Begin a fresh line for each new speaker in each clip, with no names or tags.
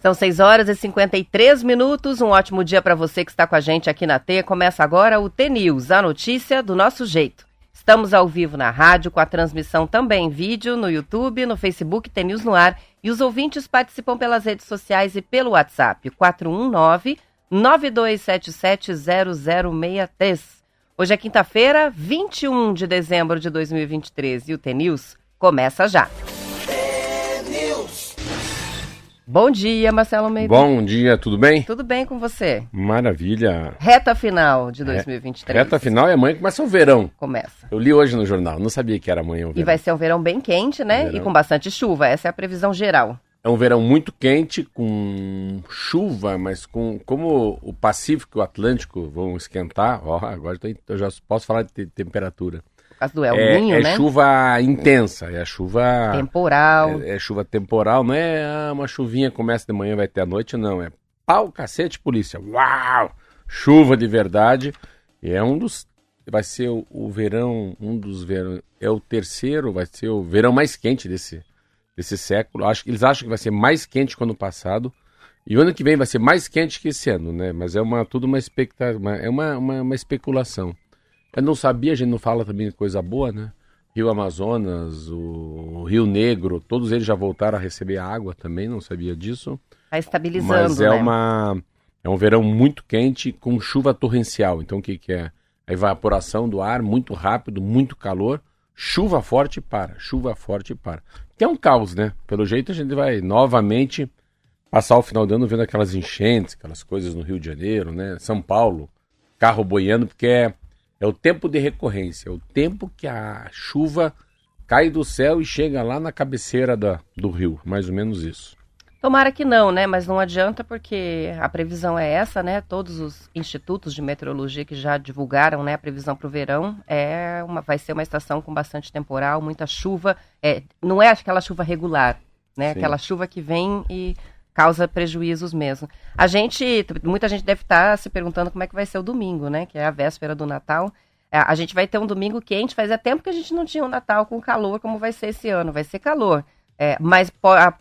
São 6 horas e 53 minutos. Um ótimo dia para você que está com a gente aqui na T. Começa agora o T-News, a notícia do nosso jeito. Estamos ao vivo na rádio, com a transmissão também em vídeo, no YouTube, no Facebook T-News no ar. E os ouvintes participam pelas redes sociais e pelo WhatsApp, 419 9277 0063. Hoje é quinta-feira, 21 de dezembro de 2023 e o T-News começa já. Bom dia, Marcelo Almeida.
Bom dia, tudo bem?
Tudo bem com você?
Maravilha.
Reta final de 2023.
Reta final e amanhã começa o verão.
Começa.
Eu li hoje no jornal, não sabia que era amanhã o verão.
E vai ser um verão bem quente, né? Verão. E com bastante chuva, essa é a previsão geral.
É um verão muito quente, com chuva, mas com como o Pacífico e o Atlântico vão esquentar, ó, agora eu já posso falar de temperatura.
Causa do El Ninho,
é, é
né?
É chuva intensa, é chuva...
Temporal.
É, é, chuva temporal, não é ah, uma chuvinha começa de manhã vai até a noite, não. É pau, cacete, polícia. Uau! Chuva de verdade. E é um dos... Vai ser o, o verão, um dos verão... É o terceiro, vai ser o verão mais quente desse, desse século. Acho que eles acham que vai ser mais quente que o ano passado. E o ano que vem vai ser mais quente que esse ano, né? Mas é uma, tudo uma expectativa, é uma, uma, uma especulação. Eu não sabia, a gente não fala também de coisa boa, né? Rio Amazonas, o Rio Negro, todos eles já voltaram a receber água também, não sabia disso.
Está estabilizando,
Mas é
né?
uma é um verão muito quente com chuva torrencial. Então o que, que é? A evaporação do ar muito rápido, muito calor, chuva forte para, chuva forte para. Que é um caos, né? Pelo jeito a gente vai novamente passar o final do ano vendo aquelas enchentes, aquelas coisas no Rio de Janeiro, né? São Paulo, carro boiando, porque é é o tempo de recorrência, é o tempo que a chuva cai do céu e chega lá na cabeceira da, do rio, mais ou menos isso.
Tomara que não, né? Mas não adianta porque a previsão é essa, né? Todos os institutos de meteorologia que já divulgaram, né, a previsão para o verão é uma, vai ser uma estação com bastante temporal, muita chuva. É, não é aquela chuva regular, né? Sim. Aquela chuva que vem e causa prejuízos mesmo. A gente, muita gente deve estar tá se perguntando como é que vai ser o domingo, né? Que é a véspera do Natal. É, a gente vai ter um domingo quente, fazia tempo que a gente não tinha um Natal com calor como vai ser esse ano. Vai ser calor, é, mas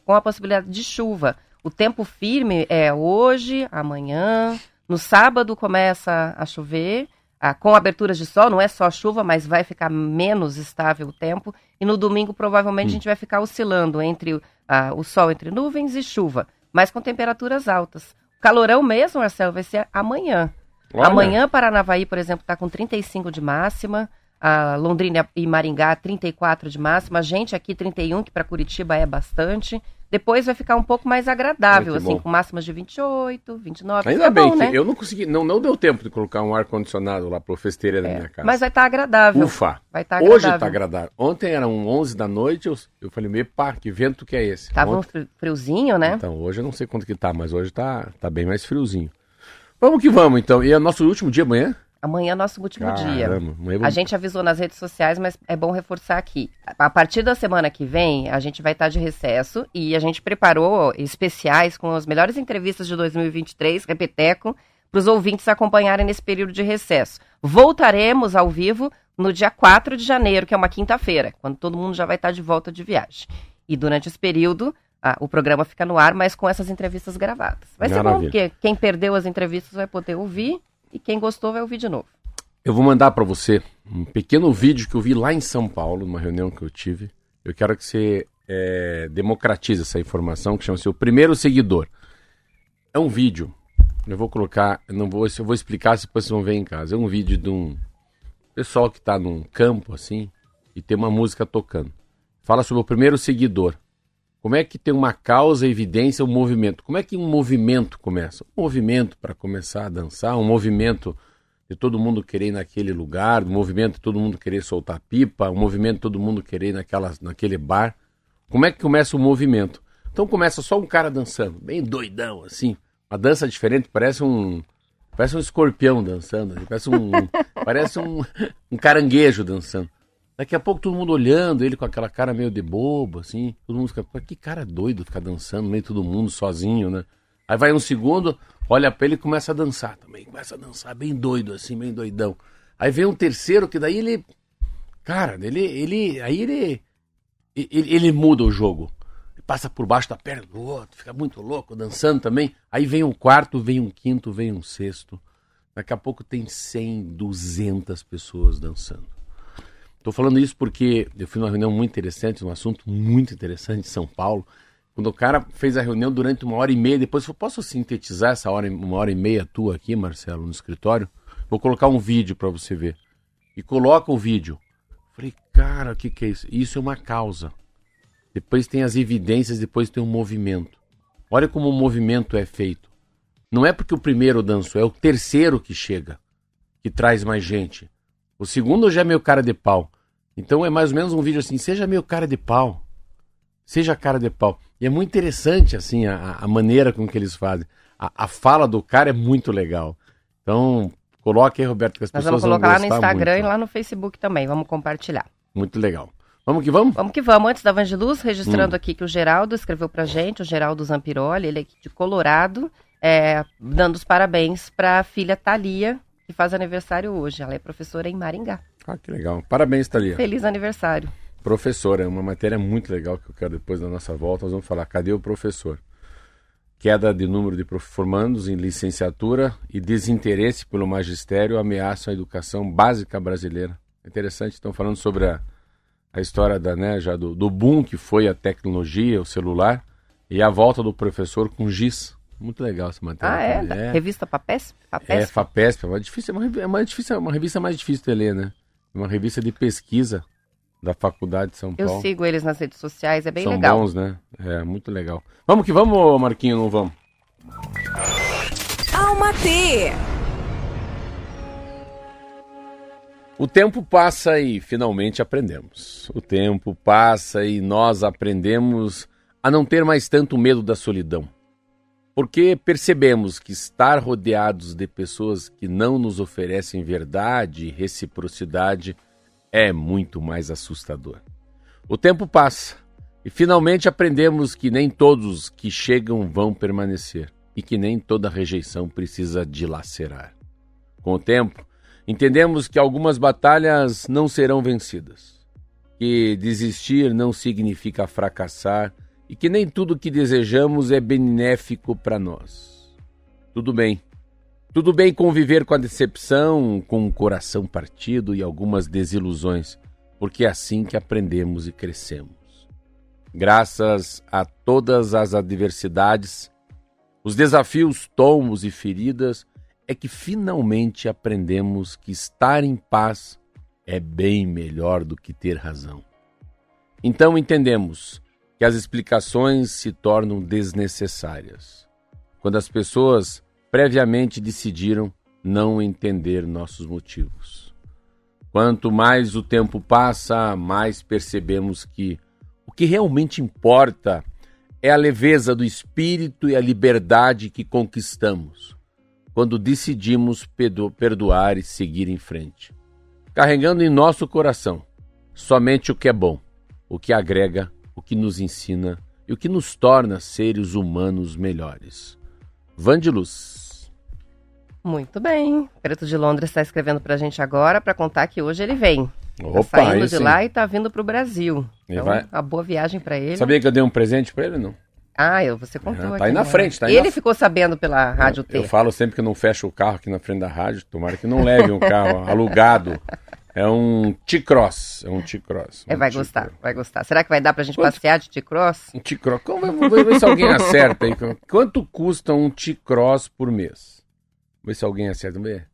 com a possibilidade de chuva. O tempo firme é hoje, amanhã. No sábado começa a chover, com aberturas de sol, não é só chuva, mas vai ficar menos estável o tempo. E no domingo, provavelmente, hum. a gente vai ficar oscilando entre o sol entre nuvens e chuva mas com temperaturas altas. O calorão mesmo, Marcelo, vai ser amanhã. Olha. Amanhã, Paranavaí, por exemplo, está com 35 de máxima. A Londrina e Maringá, 34 de máxima. A gente aqui, 31, que para Curitiba é bastante. Depois vai ficar um pouco mais agradável, assim, bom. com máximas de 28, 29.
Ainda bem, bom, né? eu não consegui, não, não deu tempo de colocar um ar-condicionado lá pro festeira da
é,
minha casa.
Mas vai estar tá agradável.
Ufa!
Vai tá
agradável. Hoje está agradável. Ontem eram 11 da noite, eu, eu falei, meio pá, que vento que é esse?
Tava
Ontem...
um friozinho, né?
Então, hoje eu não sei quanto que tá, mas hoje tá, tá bem mais friozinho. Vamos que vamos, então. E é nosso último dia amanhã?
Amanhã é nosso último
Caramba,
dia. A gente avisou nas redes sociais, mas é bom reforçar aqui. A partir da semana que vem, a gente vai estar de recesso e a gente preparou especiais com as melhores entrevistas de 2023, Repeteco, para os ouvintes acompanharem nesse período de recesso. Voltaremos ao vivo no dia 4 de janeiro, que é uma quinta-feira, quando todo mundo já vai estar de volta de viagem. E durante esse período, ah, o programa fica no ar, mas com essas entrevistas gravadas. Vai Maravilha. ser bom, porque quem perdeu as entrevistas vai poder ouvir e quem gostou vai ouvir de novo.
Eu vou mandar para você um pequeno vídeo que eu vi lá em São Paulo, numa reunião que eu tive. Eu quero que você é, democratize essa informação, que chama-se O Primeiro Seguidor. É um vídeo. Eu vou colocar, eu não vou, eu vou explicar se vocês vão ver em casa. É um vídeo de um pessoal que está num campo assim e tem uma música tocando. Fala sobre o primeiro seguidor. Como é que tem uma causa, evidência, um movimento? Como é que um movimento começa? Um movimento para começar a dançar, um movimento de todo mundo querer ir naquele lugar, um movimento de todo mundo querer soltar pipa, um movimento de todo mundo querer ir naquela, naquele bar. Como é que começa o movimento? Então começa só um cara dançando, bem doidão, assim. Uma dança diferente, parece um. Parece um escorpião dançando, parece um. parece um, um caranguejo dançando. Daqui a pouco todo mundo olhando, ele com aquela cara meio de bobo, assim. Todo mundo fica, que cara doido ficar dançando meio todo mundo, sozinho, né? Aí vai um segundo, olha pra ele e começa a dançar também. Começa a dançar bem doido, assim, bem doidão. Aí vem um terceiro que daí ele. Cara, ele. ele aí ele. ele, ele muda o jogo. Passa por baixo da perna do outro, fica muito louco, dançando também. Aí vem um quarto, vem um quinto, vem um sexto. Daqui a pouco tem 100, 200 pessoas dançando. Estou falando isso porque eu fui numa reunião muito interessante, um assunto muito interessante em São Paulo. Quando o cara fez a reunião durante uma hora e meia, depois eu posso sintetizar essa hora, uma hora e meia tua aqui, Marcelo, no escritório? Vou colocar um vídeo para você ver. E coloca o vídeo. Falei, cara, o que, que é isso? Isso é uma causa. Depois tem as evidências, depois tem um movimento. Olha como o movimento é feito. Não é porque o primeiro dançou, é o terceiro que chega, que traz mais gente. O segundo já é meio cara de pau. Então é mais ou menos um vídeo assim, seja meio cara de pau. Seja cara de pau. E é muito interessante, assim, a, a maneira com que eles fazem. A, a, fala do cara é muito legal. Então, coloque aí, Roberto, que as
Nós
pessoas
vamos colocar lá no Instagram
muito.
e lá no Facebook também. Vamos compartilhar.
Muito legal. Vamos que vamos?
Vamos que vamos. Antes da Vangeluz, registrando hum. aqui que o Geraldo escreveu pra gente, o Geraldo Zampiroli, ele é aqui de Colorado, é, dando os parabéns para a filha Thalia, que faz aniversário hoje. Ela é professora em Maringá.
Ah, que legal. Parabéns, Thalia.
Feliz aniversário.
Professora, é uma matéria muito legal que eu quero depois da nossa volta. Nós vamos falar, cadê o professor? Queda de número de formandos em licenciatura e desinteresse pelo magistério ameaçam a educação básica brasileira. Interessante, estão falando sobre a, a história da, né, já do, do boom que foi a tecnologia, o celular, e a volta do professor com giz. Muito legal essa matéria.
Ah, é? é. Revista Papesp?
Papesp? É, Fapesp. É difícil, é, uma, é, uma difícil, é uma revista mais difícil de ler, né? É uma revista de pesquisa da Faculdade de São Paulo.
Eu sigo eles nas redes sociais, é bem
São
legal.
bons, né? É, muito legal. Vamos que vamos, Marquinho, não vamos?
Alma T.
O tempo passa e finalmente aprendemos. O tempo passa e nós aprendemos a não ter mais tanto medo da solidão. Porque percebemos que estar rodeados de pessoas que não nos oferecem verdade e reciprocidade é muito mais assustador. O tempo passa e finalmente aprendemos que nem todos que chegam vão permanecer e que nem toda rejeição precisa dilacerar. Com o tempo, entendemos que algumas batalhas não serão vencidas, que desistir não significa fracassar e que nem tudo que desejamos é benéfico para nós. Tudo bem. Tudo bem conviver com a decepção, com o coração partido e algumas desilusões, porque é assim que aprendemos e crescemos. Graças a todas as adversidades, os desafios, tomos e feridas, é que finalmente aprendemos que estar em paz é bem melhor do que ter razão. Então entendemos que as explicações se tornam desnecessárias. Quando as pessoas previamente decidiram não entender nossos motivos. Quanto mais o tempo passa, mais percebemos que o que realmente importa é a leveza do espírito e a liberdade que conquistamos quando decidimos perdoar e seguir em frente, carregando em nosso coração somente o que é bom, o que agrega o que nos ensina e o que nos torna seres humanos melhores. Vandiluz.
Muito bem. Preto de Londres está escrevendo para a gente agora para contar que hoje ele vem. Tá
Opa,
tá saindo de
sim.
lá e tá vindo para o Brasil.
Ele
Então,
vai-
uma boa viagem para ele.
Sabia que eu dei um presente para ele, não?
Ah, eu, você contou.
tá
aqui,
aí na
né?
frente, tá aí
Ele
na-
ficou sabendo pela Rádio T.
Eu falo sempre que não fecho o carro aqui na frente da rádio. Tomara que não leve um carro alugado. É um T-Cross. É um T-Cross.
É,
um
vai
T-Cross.
gostar, vai gostar. Será que vai dar pra gente
Quanto?
passear de T-Cross?
Um T-Cross. Vamos ver, ver se alguém acerta aí. Quanto custa um T-Cross por mês? Vamos ver se alguém acerta. Vamos ver.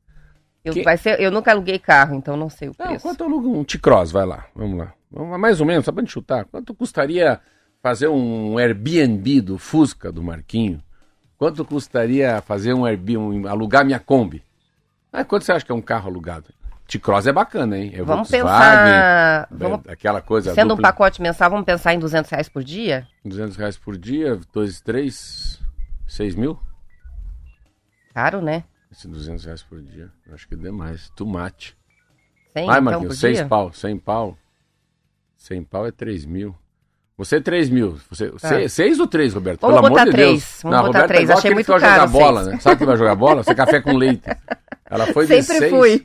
Eu,
Que-
vai ser, eu nunca aluguei carro, então não sei o
Não,
preço.
quanto aluga um T-Cross? Vai lá. Vamos lá. Vamos lá, mais ou menos, só pra gente chutar. Quanto custaria fazer um Airbnb do Fusca do Marquinho? Quanto custaria fazer um Airbnb, um- alugar minha Kombi? Ah, quanto você acha que é um carro alugado? T-Cross é bacana, hein? É
Vamos pensar.
é,
Vamos,
aquela coisa
sendo um
dupla,
pacote mensal, vamos pensar em 200 reais por dia?
200 reais por dia, dois, três, seis mil?
Caro, né?
Esse 200 reais por dia, acho que é demais. Tomate.
100
Vai,
então
Marquinhos,
por
seis
dia?
pau, 100 pau. 100 pau é 3 mil. Você é 3 mil. Você,
Tá.
se- seis ou três, Roberto?
Vamos
Pelo amor
botar
de
três,
Deus.
vamos
Não,
botar
Roberto
três,
é igual
achei muito
que vai
caro
jogar bola,
seis.
né? Sabe que vai jogar bola? Você é café com leite. Ela foi de
Sempre
seis.
fui.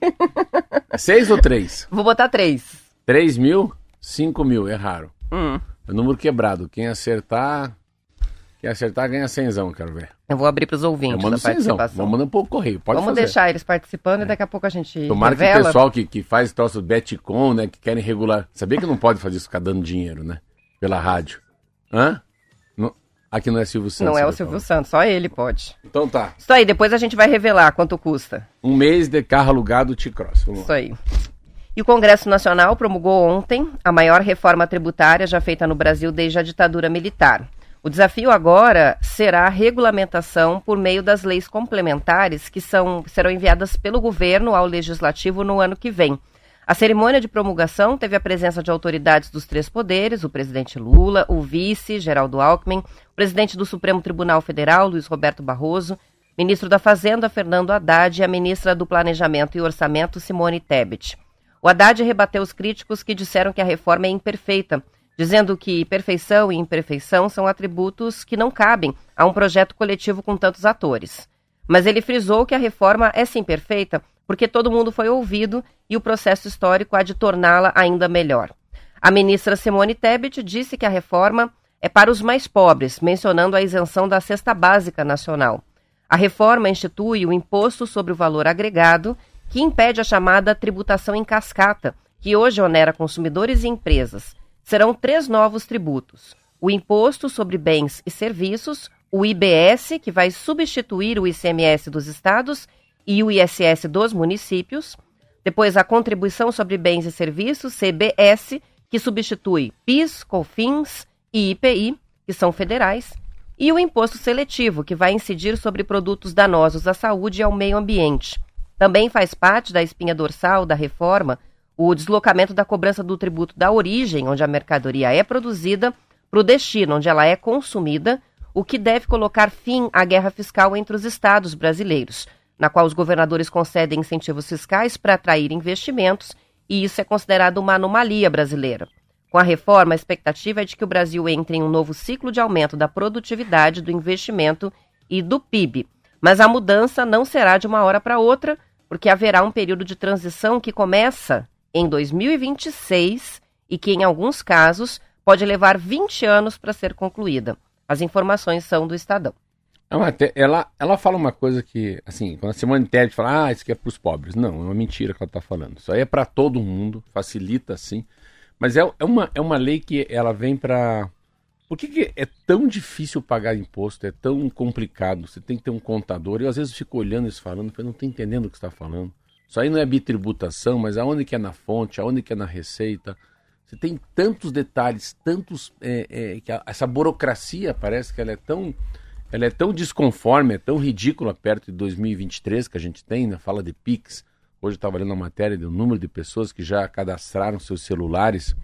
Seis ou três?
Vou botar três.
3 mil, 5 mil, é raro. Hum. É número quebrado. Quem acertar. Quem acertar ganha cenzão, quero ver.
Eu vou abrir para os ouvintes da
cenzão. Vamos mandar um pouco correio. Pode
Vamos
fazer.
deixar eles participando é. e daqui a pouco a gente.
Tomara
revela.
que o pessoal que, que faz troço Betcom, né? Que querem regular. Sabia que não pode fazer isso ficar dando dinheiro, né? Pela rádio. Hã? Aqui não é Silvio Santos.
Não é o Silvio Santos, só ele pode.
Então tá.
Isso aí, depois a gente vai revelar quanto custa.
Um mês de carro alugado T-Cross.
Isso aí. E o Congresso Nacional promulgou ontem a maior reforma tributária já feita no Brasil desde a ditadura militar. O desafio agora será a regulamentação por meio das leis complementares que são, serão enviadas pelo governo ao legislativo no ano que vem. A cerimônia de promulgação teve a presença de autoridades dos três poderes, o presidente Lula, o vice, Geraldo Alckmin, o presidente do Supremo Tribunal Federal, Luiz Roberto Barroso, ministro da Fazenda, Fernando Haddad, e a ministra do Planejamento e Orçamento, Simone Tebet. O Haddad rebateu os críticos que disseram que a reforma é imperfeita, dizendo que perfeição e imperfeição são atributos que não cabem a um projeto coletivo com tantos atores. Mas ele frisou que a reforma é sim perfeita porque todo mundo foi ouvido e o processo histórico há de torná-la ainda melhor. A ministra Simone Tebet disse que a reforma é para os mais pobres, mencionando a isenção da cesta básica nacional. A reforma institui o imposto sobre o valor agregado, que impede a chamada tributação em cascata, que hoje onera consumidores e empresas. Serão três novos tributos: o Imposto sobre Bens e Serviços, o IBS, que vai substituir o ICMS dos estados, e o ISS dos municípios. Depois, a Contribuição sobre Bens e Serviços, CBS, que substitui PIS, COFINS e IPI, que são federais. E o Imposto Seletivo, que vai incidir sobre produtos danosos à saúde e ao meio ambiente. Também faz parte da espinha dorsal da reforma o deslocamento da cobrança do tributo da origem, onde a mercadoria é produzida, para o destino, onde ela é consumida, o que deve colocar fim à guerra fiscal entre os estados brasileiros, na qual os governadores concedem incentivos fiscais para atrair investimentos, e isso é considerado uma anomalia brasileira. Com a reforma, a expectativa é de que o Brasil entre em um novo ciclo de aumento da produtividade, do investimento e do PIB. Mas a mudança não será de uma hora para outra, porque haverá um período de transição que começa em 2026 e que, em alguns casos, pode levar 20 anos para ser concluída. As informações são do Estadão.
Não, ela, ela fala uma coisa que, assim, quando a Simone Tebet fala, ah, isso aqui é para os pobres. Não, é uma mentira que ela está falando. Isso aí é para todo mundo, facilita sim. Mas é, é, uma, é uma lei que ela vem para. Por que, que, é tão difícil pagar imposto? É tão complicado? Você tem que ter um contador. Eu às vezes fico olhando isso falando, eu não estou entendendo o que está falando. Isso aí não é bitributação, mas aonde que é na fonte, aonde que é na receita. Você tem tantos detalhes, tantos. É, é, que a, essa burocracia parece que ela é tão ela é tão desconforme, é tão ridícula perto de 2023 que a gente tem, né? fala de Pix. Hoje eu estava lendo uma matéria do número de pessoas que já cadastraram seus celulares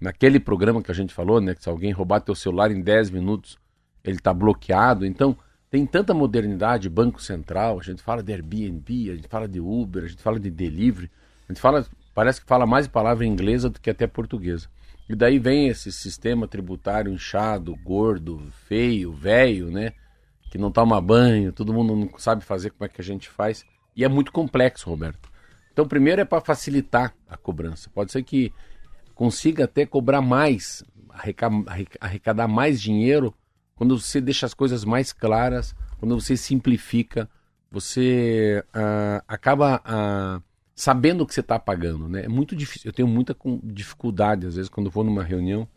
naquele programa que a gente falou, né? Que se alguém roubar teu celular em 10 minutos, ele está bloqueado. Então, tem tanta modernidade, Banco Central, a gente fala de Airbnb, a gente fala de Uber, a gente fala de delivery, a gente fala, parece que fala mais palavra inglesa do que até portuguesa. E daí vem esse sistema tributário inchado, gordo, feio, velho, né? Que não toma banho, todo mundo não sabe fazer como é que a gente faz. E é muito complexo, Roberto. Então, primeiro é para facilitar a cobrança. Pode ser que consiga até cobrar mais, arrecadar mais dinheiro quando você deixa as coisas mais claras, quando você simplifica, você uh, acaba. Uh, sabendo o que você está pagando, né? É muito difícil. Eu tenho muita dificuldade, às vezes, quando vou numa reunião,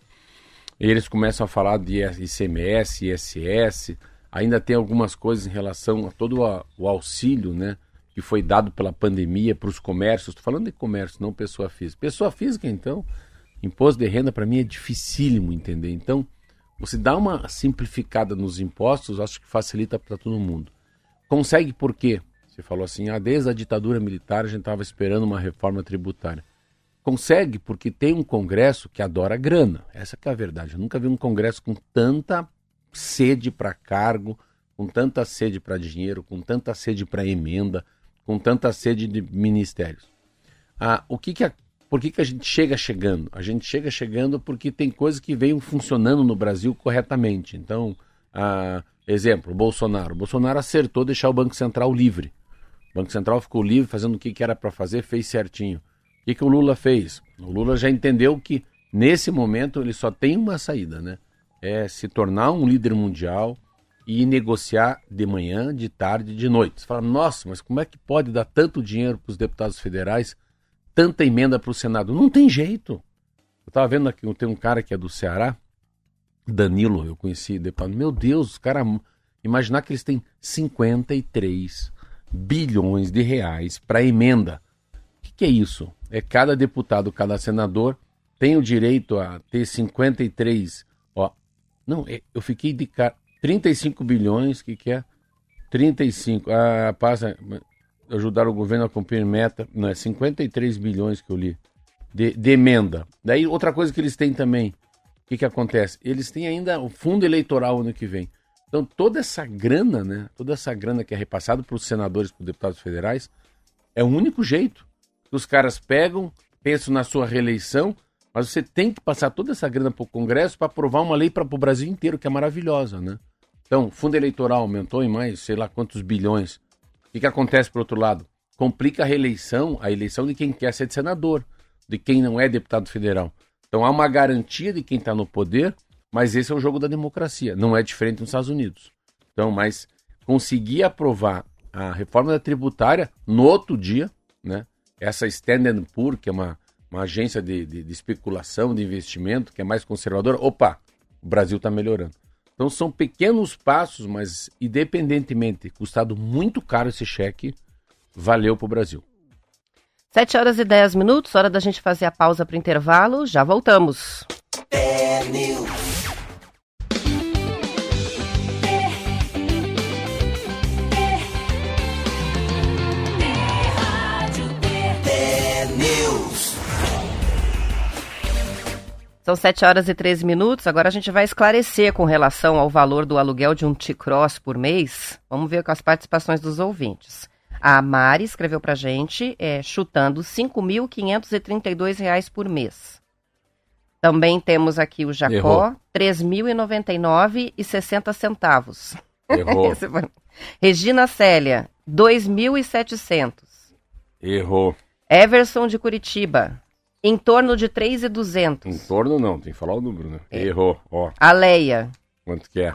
eles começam a falar de ICMS, ISS, ainda tem algumas coisas em relação a todo o auxílio, né? Que foi dado pela pandemia para os comércios. Estou falando de comércio, não pessoa física. Pessoa física, então, imposto de renda para mim é dificílimo entender. Então, você dá uma simplificada nos impostos, acho que facilita para todo mundo. Consegue por quê? Você falou assim, ah, desde a ditadura militar a gente estava esperando uma reforma tributária. Consegue porque tem um Congresso que adora grana. Essa é a verdade. Eu nunca vi um Congresso com tanta sede para cargo, com tanta sede para dinheiro, com tanta sede para emenda, com tanta sede de ministérios. Ah, o que que a, por que, que a gente chega chegando? A gente chega chegando porque tem coisas que veio funcionando no Brasil corretamente. Então, ah, exemplo, Bolsonaro. Bolsonaro acertou deixar o Banco Central livre. Banco Central ficou livre, fazendo o que, que era para fazer, fez certinho. O que, que o Lula fez? O Lula já entendeu que Nesse momento, ele só tem uma saída, né? É se tornar um líder mundial e negociar de manhã, de tarde, de noite. Você fala, nossa, mas como é que pode dar tanto dinheiro para os deputados federais, tanta emenda para o Senado? Não tem jeito. Eu estava vendo aqui, tem um cara que é do Ceará, Danilo, eu conheci, deputado. Meu Deus, os caras. Imaginar que eles têm 53 bilhões de reais para emenda. O que, que é isso? É cada deputado, cada senador tem o direito a ter 53. Ó, não, é, eu fiquei de cara. 35 bilhões, que que é? 35. Ah, passa. Ajudar o governo a cumprir meta. Não, é 53 bilhões que eu li. De, de emenda. Daí, outra coisa que eles têm também. O que, que acontece? Eles têm ainda o fundo eleitoral ano que vem. Então, toda essa grana, né? Toda essa grana que é repassada para os senadores, para os deputados federais, é o único jeito. Os caras pegam, pensam na sua reeleição, mas você tem que passar toda essa grana para o Congresso para aprovar uma lei para o Brasil inteiro, que é maravilhosa, né? Então, fundo eleitoral aumentou em mais, sei lá quantos bilhões. O que, que acontece por outro lado? Complica a reeleição, a eleição de quem quer ser de senador, de quem não é deputado federal. Então há uma garantia de quem está no poder, mas esse é o jogo da democracia. Não é diferente nos Estados Unidos. Então, mas conseguir aprovar a reforma da tributária no outro dia, né? Essa Standard Poor, que é uma, uma agência de, de, de especulação, de investimento, que é mais conservadora, opa, o Brasil está melhorando. Então são pequenos passos, mas independentemente, custado muito caro esse cheque, valeu para o Brasil.
7 horas e 10 minutos, hora da gente fazer a pausa para o intervalo, já voltamos. É São 7 horas e 13 minutos. Agora a gente vai esclarecer com relação ao valor do aluguel de um T-Cross por mês. Vamos ver com as participações dos ouvintes. A Mari escreveu para a gente, é, chutando R$ 5.532 por mês. Também temos aqui o Jacó, R$ 3.099,60 centavos.
Errou.
Regina Célia, R$ 2.700.
Errou.
Everson de Curitiba, em torno de 3,200.
Em torno não, tem que falar o número, né? É. Errou, ó.
A Leia.
Quanto que é?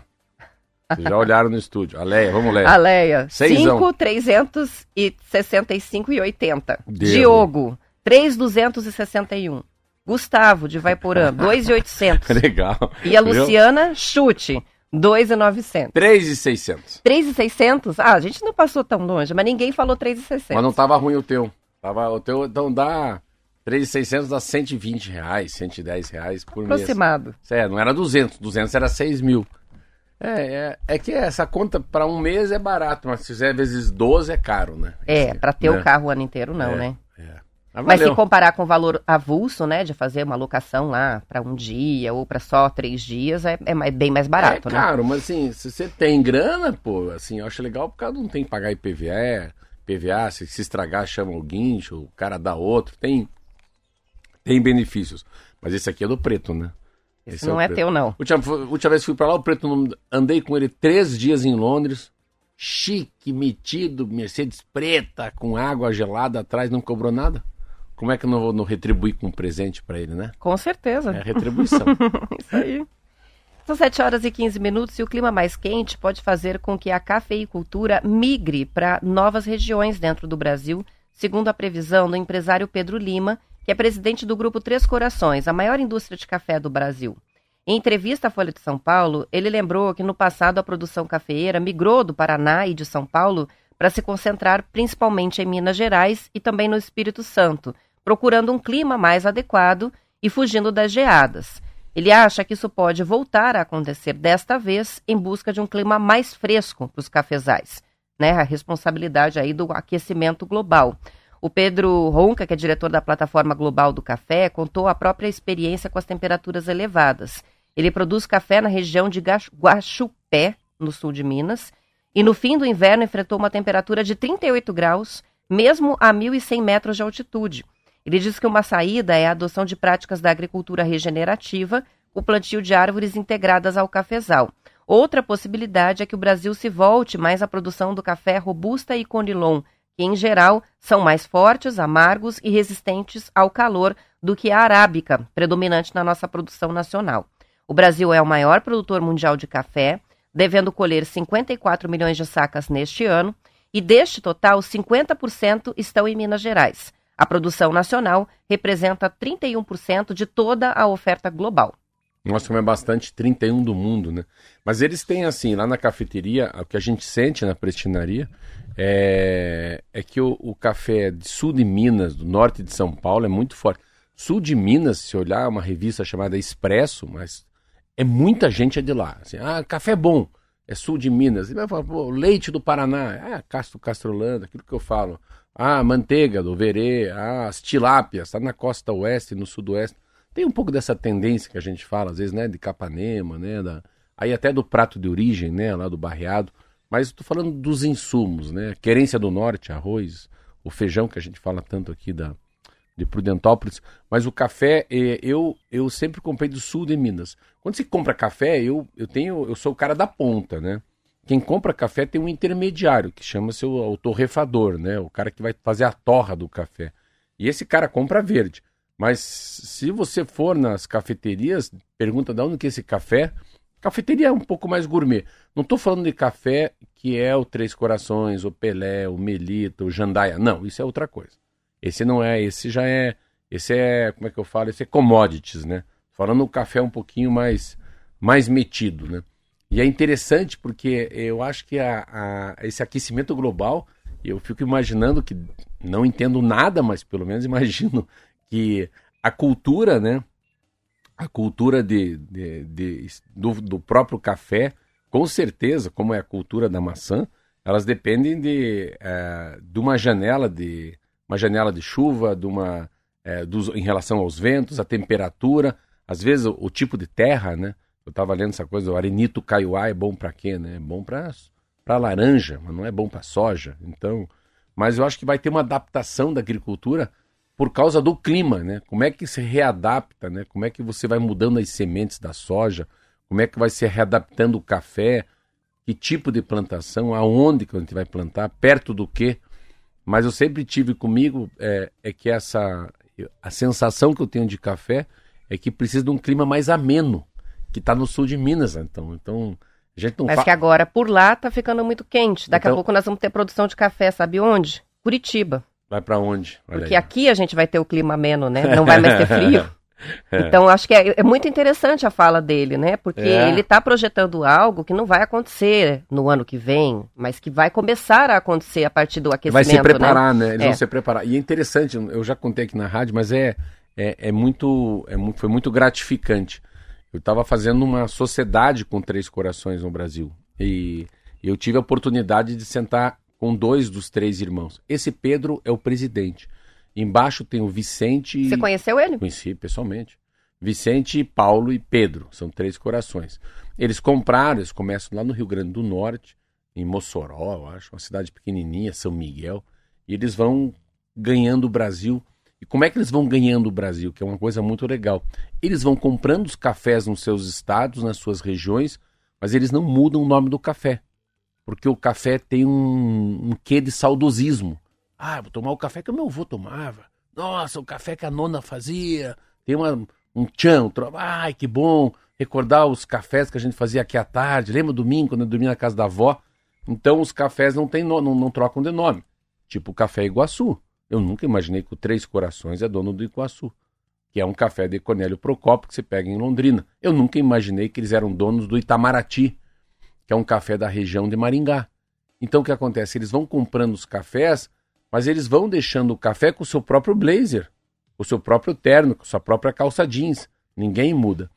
Vocês já olharam no estúdio. A Leia, vamos ler.
A Leia. 5, 365 e 80. Diogo, 3,261. Gustavo, de Vaiporã, 2,800.
Legal.
E a Luciana, Viu? chute, 2,900.
3,600.
3,600? Ah, a gente não passou tão longe, mas ninguém falou 3,600.
Mas não tava ruim o teu. Tava, o teu, então dá 3,600 dá 120 reais, 110 reais por
Aproximado.
mês. Aproximado. É, não era 200, 200 era 6 mil. É, é, é que essa conta para um mês é barato, mas se fizer vezes 12 é caro, né?
É, para ter né? o carro o ano inteiro não, é, né? É. Mas, mas, se comparar com o valor avulso, né, de fazer uma locação lá para um dia ou para só três dias, é, é, bem mais barato,
é
né?
É caro, mas assim, se você tem grana, pô, assim, eu acho legal porque não tem que pagar IPVA, PVA, se, se estragar chama o guincho, o cara dá outro, tem tem benefícios. Mas esse aqui é do preto, né?
Esse, esse é não é, é teu, não.
Última, última vez que fui pra lá, o preto andei com ele três dias em Londres. Chique, metido, Mercedes preta, com água gelada atrás, não cobrou nada. Como é que eu não vou não retribuir com um presente para ele, né?
Com certeza.
É retribuição.
Isso aí. São 7 horas e 15 minutos e o clima mais quente pode fazer com que a cafeicultura migre para novas regiões dentro do Brasil, segundo a previsão do empresário Pedro Lima, que é presidente do Grupo Três Corações, a maior indústria de café do Brasil. Em entrevista à Folha de São Paulo, ele lembrou que no passado a produção cafeeira migrou do Paraná e de São Paulo para se concentrar principalmente em Minas Gerais e também no Espírito Santo, procurando um clima mais adequado e fugindo das geadas. Ele acha que isso pode voltar a acontecer desta vez em busca de um clima mais fresco para os cafezais, né? A responsabilidade aí do aquecimento global. O Pedro Ronca, que é diretor da plataforma global do café, contou a própria experiência com as temperaturas elevadas. Ele produz café na região de Guaxupé, no sul de Minas, e no fim do inverno enfrentou uma temperatura de 38 graus, mesmo a 1.100 metros de altitude. Ele diz que uma saída é a adoção de práticas da agricultura regenerativa, o plantio de árvores integradas ao cafezal. Outra possibilidade é que o Brasil se volte mais à produção do café robusta e conilon, que em geral são mais fortes, amargos e resistentes ao calor do que a arábica, predominante na nossa produção nacional. O Brasil é o maior produtor mundial de café, devendo colher 54 milhões de sacas neste ano, e deste total, 50% estão em Minas Gerais. A produção nacional representa 31% de toda a oferta global.
Nós é bastante 31 do mundo, né? Mas eles têm assim, lá na cafeteria, o que a gente sente na prestinaria é, é que o, o, café de sul de Minas, do norte de São Paulo, é muito forte. Sul de Minas, se olhar uma revista chamada Expresso, mas é muita gente é de lá. Assim, ah, café bom, é sul de Minas. E vai falar, pô, leite do Paraná, é Castro Castrolanda, aquilo que eu falo. Ah, manteiga do Verê, ah, as tilápias, está na costa oeste, no sudoeste. Tem um pouco dessa tendência que a gente fala, às vezes, né, de Capanema, né, da, aí até do prato de origem, né, lá do barreado. Mas estou falando dos insumos, né, querência do norte, arroz, o feijão que a gente fala tanto aqui da de Prudentópolis, mas o café eu eu sempre comprei do sul de Minas. Quando você compra café, eu eu tenho eu sou o cara da ponta, né? Quem compra café tem um intermediário que chama-se o, o torrefador, né? O cara que vai fazer a torra do café. E esse cara compra verde. Mas se você for nas cafeterias, pergunta de onde que é esse café. Cafeteria é um pouco mais gourmet. Não estou falando de café que é o Três Corações, o Pelé, o Melita, o Jandaia. Não, isso é outra coisa. Esse não é, esse já é, esse é, como é que eu falo? Esse é commodities, né? Falando o café um pouquinho mais, mais metido, né? E é interessante porque eu acho que a, a, esse aquecimento global, eu fico imaginando que não entendo nada, mas pelo menos imagino que a cultura, né? A cultura de, de, de do, do, próprio café, com certeza, como é a cultura da maçã, elas dependem de, é, de uma janela de uma janela de chuva, de uma é, dos, em relação aos ventos, a temperatura, às vezes o, o tipo de terra, né? Eu estava lendo essa coisa, o arenito caiuá é bom para quê, né? É bom para laranja, mas não é bom para soja. Então, mas eu acho que vai ter uma adaptação da agricultura por causa do clima, né? Como é que se readapta, né? Como é que você vai mudando as sementes da soja? Como é que vai se readaptando o café? Que tipo de plantação? Aonde que a gente vai plantar? Perto do quê? Mas eu sempre tive comigo é, é que essa a sensação que eu tenho de café é que precisa de um clima mais ameno, que está no sul de Minas, então, então a gente não
Mas fa... que agora por lá tá ficando muito quente. Daqui então... a pouco nós vamos ter produção de café, sabe onde? Curitiba.
Vai para onde?
Olha Porque aí. aqui a gente vai ter o clima ameno, né? Não vai mais ter frio. É. Então, acho que é, é, muito interessante a fala dele, né? Porque é. ele está projetando algo que não vai acontecer no ano que vem, mas que vai começar a acontecer a partir do aquecimento.
Vai se preparar, né? né? Eles é. vão se preparar. E é interessante, eu já contei aqui na rádio, mas é, é, é muito, é, foi muito gratificante. Eu estava fazendo uma sociedade com três corações no Brasil. E eu tive a oportunidade de sentar com dois dos três irmãos. Esse Pedro é o presidente. Embaixo tem o Vicente.
Você conheceu ele?
Conheci pessoalmente. Vicente, Paulo e Pedro. São três corações. Eles compraram, eles começam lá no Rio Grande do Norte, em Mossoró, eu acho, uma cidade pequenininha, São Miguel. E eles vão ganhando o Brasil. E como é que eles vão ganhando o Brasil? Que é uma coisa muito legal. Eles vão comprando os cafés nos seus estados, nas suas regiões, mas eles não mudam o nome do café. Porque o café tem um, um quê de saudosismo. Ah, vou tomar o café que o meu avô tomava. Nossa, o café que a nona fazia. Tem uma, um tchan, um tro... ai, que bom. Recordar os cafés que a gente fazia aqui à tarde. Lembra domingo, quando eu dormia na casa da avó? Então os cafés não, tem no... não, não trocam de nome. Tipo o café Iguaçu. Eu nunca imaginei que o Três Corações é dono do Iguaçu. Que é um café de Cornélio Procópio que se pega em Londrina. Eu nunca imaginei que eles eram donos do Itamaraty, que é um café da região de Maringá. Então o que acontece? Eles vão comprando os cafés mas eles vão deixando o café com o seu próprio blazer, com o seu próprio terno, com sua própria calça jeans. Ninguém muda.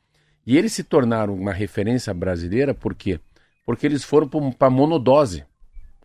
E eles se tornaram uma referência brasileira por quê? Porque eles foram para monodose.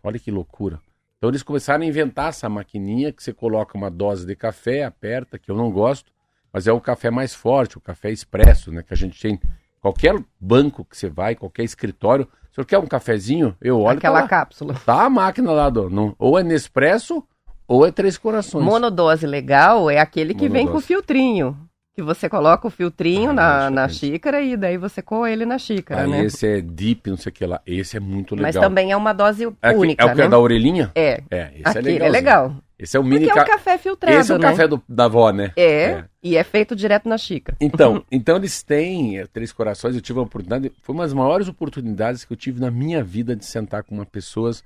Olha que loucura. Então eles começaram a inventar essa maquininha que você coloca uma dose de café, aperta, que eu não gosto, mas é o café mais forte, o café expresso, né? Que a gente tem. Qualquer banco que você vai, qualquer escritório, o senhor quer um cafezinho? Eu olho.
Aquela tá cápsula.
Tá a máquina lá, do, não, ou é Nespresso ou é Três Corações.
Monodose legal é aquele que Monodose. vem com filtrinho. Que você coloca o filtrinho ah, na, na xícara e daí você coa ele na xícara,
Aí
né?
esse é deep, não sei o que lá. Esse é muito legal.
Mas também é uma dose
é
única,
É o que
né?
é da orelhinha?
É.
É,
esse é legal. é legal.
Esse é o mini
Porque é um café filtrado,
Esse é o
né?
café do, da avó, né?
É. é. E é feito direto na xícara.
Então, então eles têm é, Três Corações. Eu tive a oportunidade, foi uma das maiores oportunidades que eu tive na minha vida de sentar com uma pessoas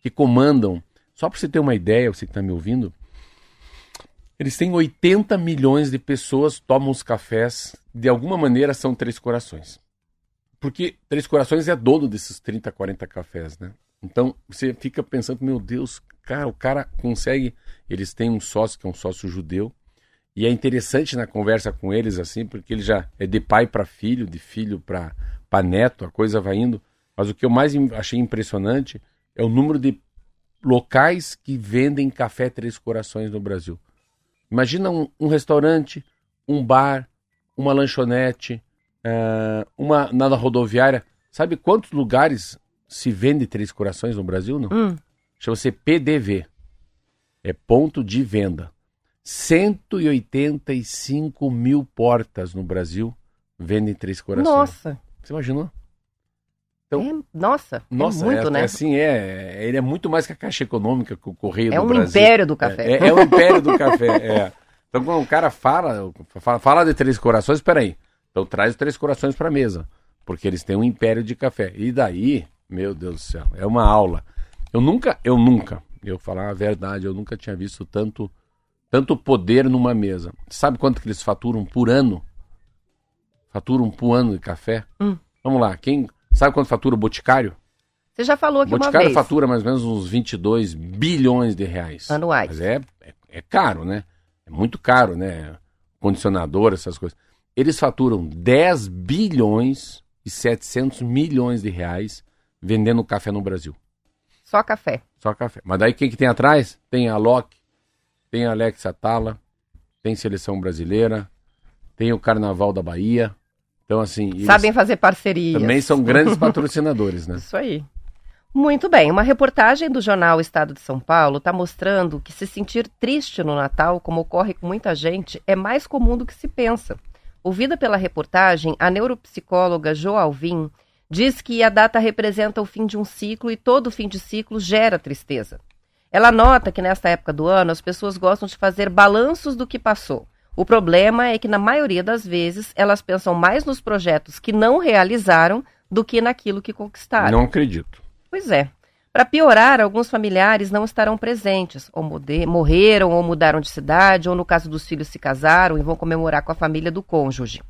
que comandam. Só para você ter uma ideia, você que está me ouvindo, eles têm 80 milhões de pessoas tomam os cafés. De alguma maneira são Três Corações. Porque Três Corações é dono desses 30, 40 cafés, né? Então você fica pensando, meu Deus, cara, o cara consegue. Eles têm um sócio que é um sócio judeu. E é interessante na conversa com eles, assim, porque ele já é de pai para filho, de filho para neto, a coisa vai indo. Mas o que eu mais achei impressionante é o número de locais que vendem café Três Corações no Brasil. Imagina um, um restaurante, um bar, uma lanchonete, uh, uma na rodoviária. Sabe quantos lugares se vende Três Corações no Brasil? Não? Hum. Chama-se PDV. É ponto de venda. 185 mil portas no Brasil vendem Três Corações.
Nossa!
Você imaginou?
Então, é, nossa, é
nossa,
é muito,
é,
né?
Assim, é, ele é muito mais que a Caixa Econômica, que o Correio
é
do
um
Brasil.
império do café.
É, é, o império do café, é. Então, quando o cara fala, fala, fala de Três Corações, peraí. Então traz os Três Corações para mesa, porque eles têm um império de café. E daí, meu Deus do céu, é uma aula. Eu nunca, eu nunca, eu falar a verdade, eu nunca tinha visto tanto tanto poder numa mesa. Sabe quanto que eles faturam por ano? Faturam por ano de café?
Hum.
Vamos lá, quem sabe quanto fatura o Boticário?
Você já falou aqui
o Boticário
uma vez.
fatura mais ou menos uns 22 bilhões de reais.
Anuais.
Mas é, é, é caro, né? É muito caro, né? Condicionador, essas coisas. Eles faturam 10 bilhões e 700 milhões de reais vendendo café no Brasil.
Só café.
Só café. Mas daí quem que tem atrás? Tem a Loki, tem a Alex Atala, tem Seleção Brasileira, tem o Carnaval da Bahia. Então, assim.
Sabem fazer parcerias.
Também são grandes patrocinadores, né?
Isso aí. Muito bem, uma reportagem do jornal Estado de São Paulo está mostrando que se sentir triste no Natal, como ocorre com muita gente, é mais comum do que se pensa. Ouvida pela reportagem, a neuropsicóloga Jo Alvim diz que a data representa o fim de um ciclo e todo fim de ciclo gera tristeza. Ela nota que nesta época do ano as pessoas gostam de fazer balanços do que passou. O problema é que, na maioria das vezes, elas pensam mais nos projetos que não realizaram do que naquilo que conquistaram.
Não acredito.
Pois é. Para piorar, alguns familiares não estarão presentes, ou morreram, ou mudaram de cidade, ou no caso dos filhos se casaram e vão comemorar com a família do cônjuge.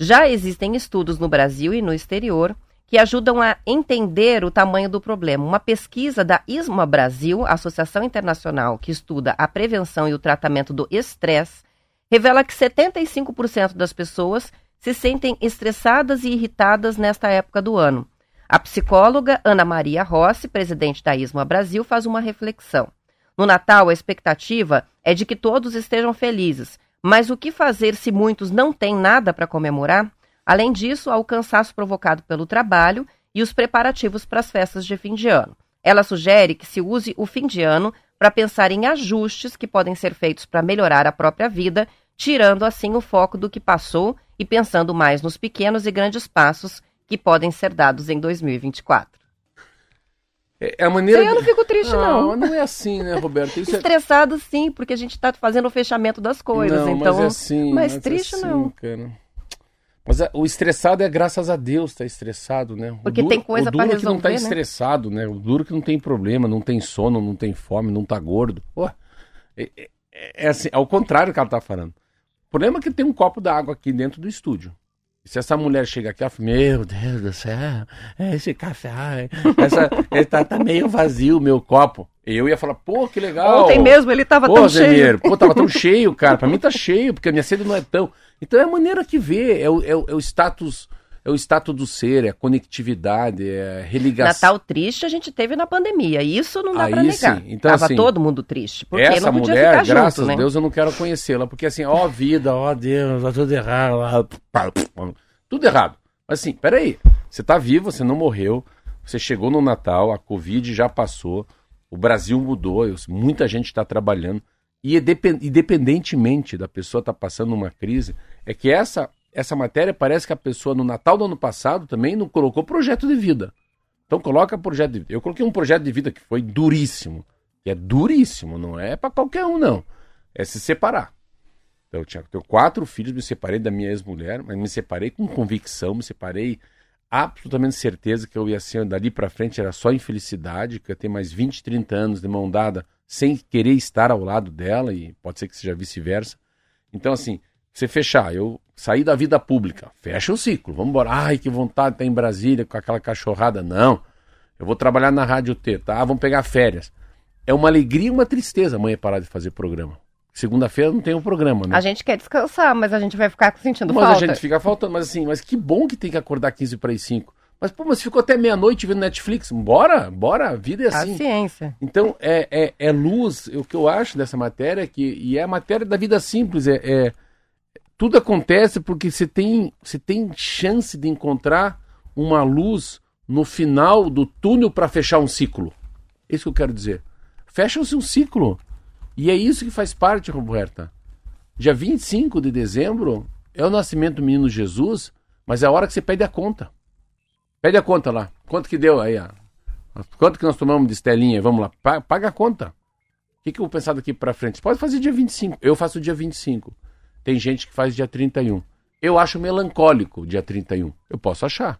Já existem estudos no Brasil e no exterior que ajudam a entender o tamanho do problema. Uma pesquisa da ISMA Brasil, Associação Internacional que estuda a prevenção e o tratamento do estresse, revela que 75% das pessoas se sentem estressadas e irritadas nesta época do ano. A psicóloga Ana Maria Rossi, presidente da ISMA Brasil, faz uma reflexão. No Natal, a expectativa é de que todos estejam felizes, mas o que fazer se muitos não têm nada para comemorar? Além disso, há o cansaço provocado pelo trabalho e os preparativos para as festas de fim de ano. Ela sugere que se use o fim de ano para pensar em ajustes que podem ser feitos para melhorar a própria vida, tirando assim o foco do que passou e pensando mais nos pequenos e grandes passos que podem ser dados em 2024.
É a maneira.
Eu não fico triste, não.
Não, não é assim, né, Roberto? Isso
Estressado, é... sim, porque a gente está fazendo o fechamento das coisas.
Não,
então,
mas é assim.
Mas,
mas
triste,
é assim,
não.
Cara. Mas o estressado é graças a Deus tá estressado, né?
Porque
duro,
tem coisa para resolver,
que não tá
né?
estressado, né? O duro que não tem problema, não tem sono, não tem fome, não tá gordo. Pô, é, é, é assim, ao contrário do que ela tá falando. O problema é que tem um copo d'água aqui dentro do estúdio. Se essa mulher chega aqui, ela fala, meu Deus do céu, esse café, essa, ele tá, tá meio vazio o meu copo. Eu ia falar, pô, que legal.
Ontem mesmo ele tava
pô,
tão cheio.
Pô, tava tão cheio, cara. Pra mim tá cheio, porque a minha sede não é tão. Então é a maneira que vê, é o, é o, é o status. É o status do ser, é a conectividade, é a religação.
Natal triste a gente teve na pandemia. Isso não dá pra negar.
sim. Então,
Tava
assim,
todo mundo triste. Porque
Essa
não podia
mulher,
ficar
graças
junto, né?
a Deus, eu não quero conhecê-la. Porque assim, ó vida, ó Deus, tá tudo errado. Tudo errado. Mas assim, peraí. Você tá vivo, você não morreu. Você chegou no Natal, a Covid já passou. O Brasil mudou, muita gente está trabalhando. E independentemente da pessoa estar tá passando uma crise, é que essa, essa matéria parece que a pessoa no Natal do ano passado também não colocou projeto de vida. Então coloca projeto de vida. Eu coloquei um projeto de vida que foi duríssimo. Que é duríssimo, não é para qualquer um, não. É se separar. Então, eu tinha, tenho quatro filhos, me separei da minha ex-mulher, mas me separei com convicção, me separei absolutamente certeza que eu ia ser dali para frente era só infelicidade, que eu ia ter mais 20, 30 anos de mão dada sem querer estar ao lado dela e pode ser que seja vice-versa. Então assim, você fechar, eu sair da vida pública, fecha o ciclo, vamos embora. Ai, que vontade de estar em Brasília com aquela cachorrada. Não. Eu vou trabalhar na Rádio T, tá? Vamos pegar férias. É uma alegria e uma tristeza amanhã parar de fazer programa. Segunda-feira não tem o um programa, né?
A gente quer descansar, mas a gente vai ficar sentindo
mas
falta.
Mas a gente fica faltando, mas assim, mas que bom que tem que acordar 15 para as 5. Mas, pô, mas ficou até meia-noite vendo Netflix. Bora, bora, a vida é assim.
A ciência.
Então, é, é, é luz, o que eu acho dessa matéria, é que, e é a matéria da vida simples, é, é tudo acontece porque você tem, você tem chance de encontrar uma luz no final do túnel para fechar um ciclo. É isso que eu quero dizer. Fecha-se um ciclo. E é isso que faz parte, Roberta. Dia 25 de dezembro é o nascimento do menino Jesus, mas é a hora que você pede a conta. Pede a conta lá. Quanto que deu aí? Quanto que nós tomamos de estelinha? Vamos lá, paga a conta. O que, que eu vou pensar daqui para frente? Você pode fazer dia 25. Eu faço dia 25. Tem gente que faz dia 31. Eu acho melancólico dia 31. Eu posso achar.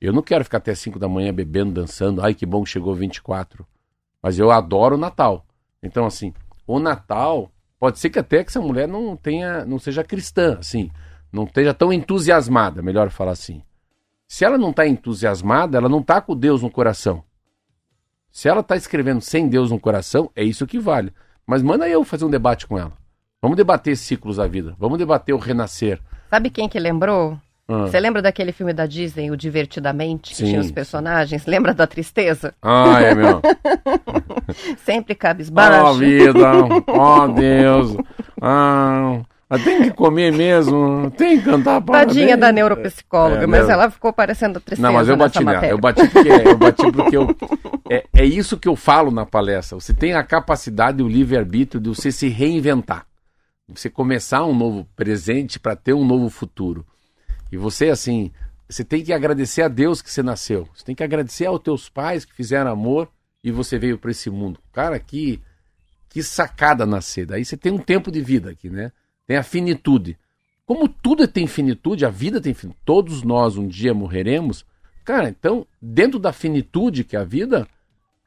Eu não quero ficar até 5 da manhã bebendo, dançando. Ai, que bom que chegou 24. Mas eu adoro o Natal. Então, assim, o Natal, pode ser que até que essa mulher não tenha, não seja cristã, assim, não esteja tão entusiasmada, melhor falar assim. Se ela não está entusiasmada, ela não está com Deus no coração. Se ela está escrevendo sem Deus no coração, é isso que vale. Mas manda eu fazer um debate com ela. Vamos debater ciclos da vida. Vamos debater o renascer.
Sabe quem que lembrou? Ah. Você lembra daquele filme da Disney, o Divertidamente, que tinha os personagens? Lembra da tristeza?
Ah, é, meu.
Sempre cabisbaixo.
Oh, vida. Oh, Deus. Ah, tem que comer mesmo, tem que cantar
parabéns. Tadinha da neuropsicóloga, é, mas ela ficou parecendo tristeza
Não, mas eu bati
nela.
Eu bati porque, eu bati porque eu, é, é isso que eu falo na palestra. Você tem a capacidade, o livre-arbítrio de você se reinventar. Você começar um novo presente para ter um novo futuro. E você, assim, você tem que agradecer a Deus que você nasceu. Você tem que agradecer aos teus pais que fizeram amor e você veio para esse mundo. Cara, que, que sacada nascer. Daí você tem um tempo de vida aqui, né? Tem a finitude. Como tudo tem finitude, a vida tem finitude, todos nós um dia morreremos. Cara, então, dentro da finitude que é a vida,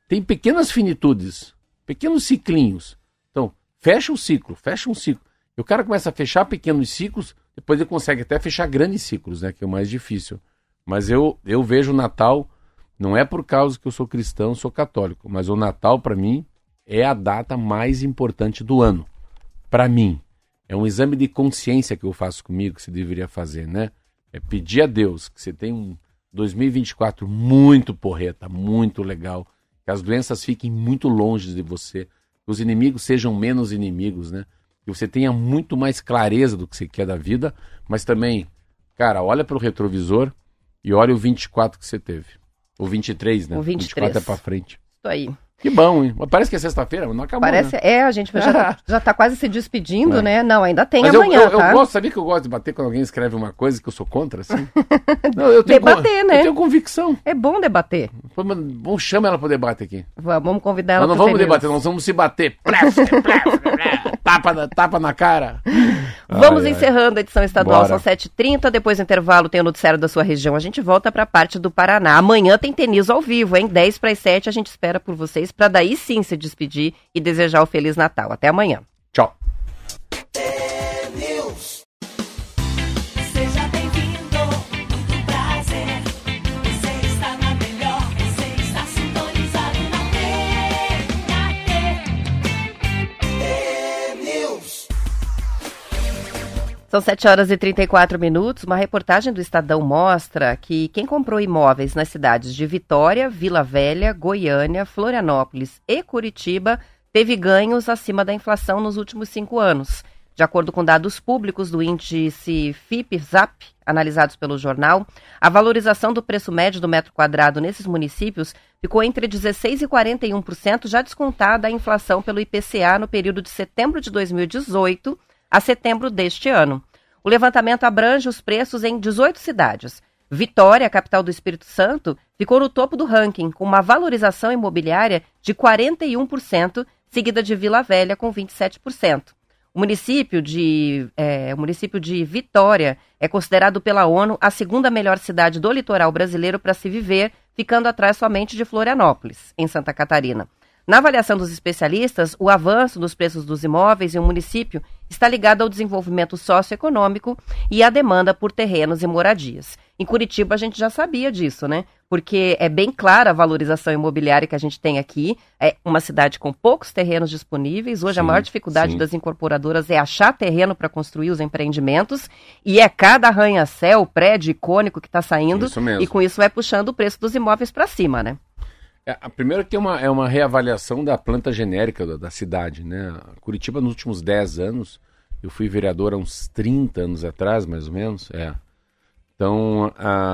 tem pequenas finitudes, pequenos ciclinhos. Então, fecha o ciclo, fecha um ciclo. E o cara começa a fechar pequenos ciclos, depois ele consegue até fechar grandes ciclos, né? Que é o mais difícil. Mas eu, eu vejo o Natal, não é por causa que eu sou cristão, sou católico, mas o Natal, para mim, é a data mais importante do ano. Para mim. É um exame de consciência que eu faço comigo, que você deveria fazer, né? É pedir a Deus que você tenha um 2024 muito porreta, muito legal, que as doenças fiquem muito longe de você, que os inimigos sejam menos inimigos, né? Que você tenha muito mais clareza do que você quer da vida, mas também, cara, olha para o retrovisor e olha o 24 que você teve. O 23, né?
O 23.
24 é para frente.
Isso aí.
Que bom, hein? Parece que é sexta-feira, não acabou.
Parece,
né?
é, a gente já, tá, já tá quase se despedindo, é. né? Não, ainda tem
Mas
amanhã.
Eu, eu,
tá?
eu gosto, sabia que eu gosto de bater quando alguém escreve uma coisa que eu sou contra, assim? não, eu tenho,
debater, né?
Eu tenho convicção.
É bom debater.
Vamos, chama ela para debate aqui.
Vamos convidar ela.
Nós não vamos debater, nós vamos se bater. tapa, na, tapa na cara.
Vamos ai, encerrando ai. a edição estadual, Bora. são 7h30. Depois do intervalo tem o noticiário da sua região. A gente volta para a parte do Paraná. Amanhã tem tenis ao vivo, hein? 10 para as 7 a gente espera por vocês para daí sim se despedir e desejar o Feliz Natal. Até amanhã.
Tchau.
São 7 horas e 34 minutos. Uma reportagem do Estadão mostra que quem comprou imóveis nas cidades de Vitória, Vila Velha, Goiânia, Florianópolis e Curitiba teve ganhos acima da inflação nos últimos cinco anos. De acordo com dados públicos do índice FIP-ZAP, analisados pelo jornal, a valorização do preço médio do metro quadrado nesses municípios ficou entre 16% e 41%, já descontada a inflação pelo IPCA no período de setembro de 2018 a setembro deste ano. O levantamento abrange os preços em 18 cidades. Vitória, capital do Espírito Santo, ficou no topo do ranking, com uma valorização imobiliária de 41%, seguida de Vila Velha, com 27%. O município de, é, o município de Vitória é considerado pela ONU a segunda melhor cidade do litoral brasileiro para se viver, ficando atrás somente de Florianópolis, em Santa Catarina. Na avaliação dos especialistas, o avanço dos preços dos imóveis em um município está ligado ao desenvolvimento socioeconômico e à demanda por terrenos e moradias. Em Curitiba a gente já sabia disso, né? Porque é bem clara a valorização imobiliária que a gente tem aqui. É uma cidade com poucos terrenos disponíveis. Hoje sim, a maior dificuldade sim. das incorporadoras é achar terreno para construir os empreendimentos. E é cada arranha-céu, prédio icônico que está saindo. E com isso vai puxando o preço dos imóveis para cima, né?
É, a primeira que é uma, é uma reavaliação da planta genérica da, da, cidade, né? Curitiba, nos últimos 10 anos, eu fui vereador há uns 30 anos atrás, mais ou menos, é. Então,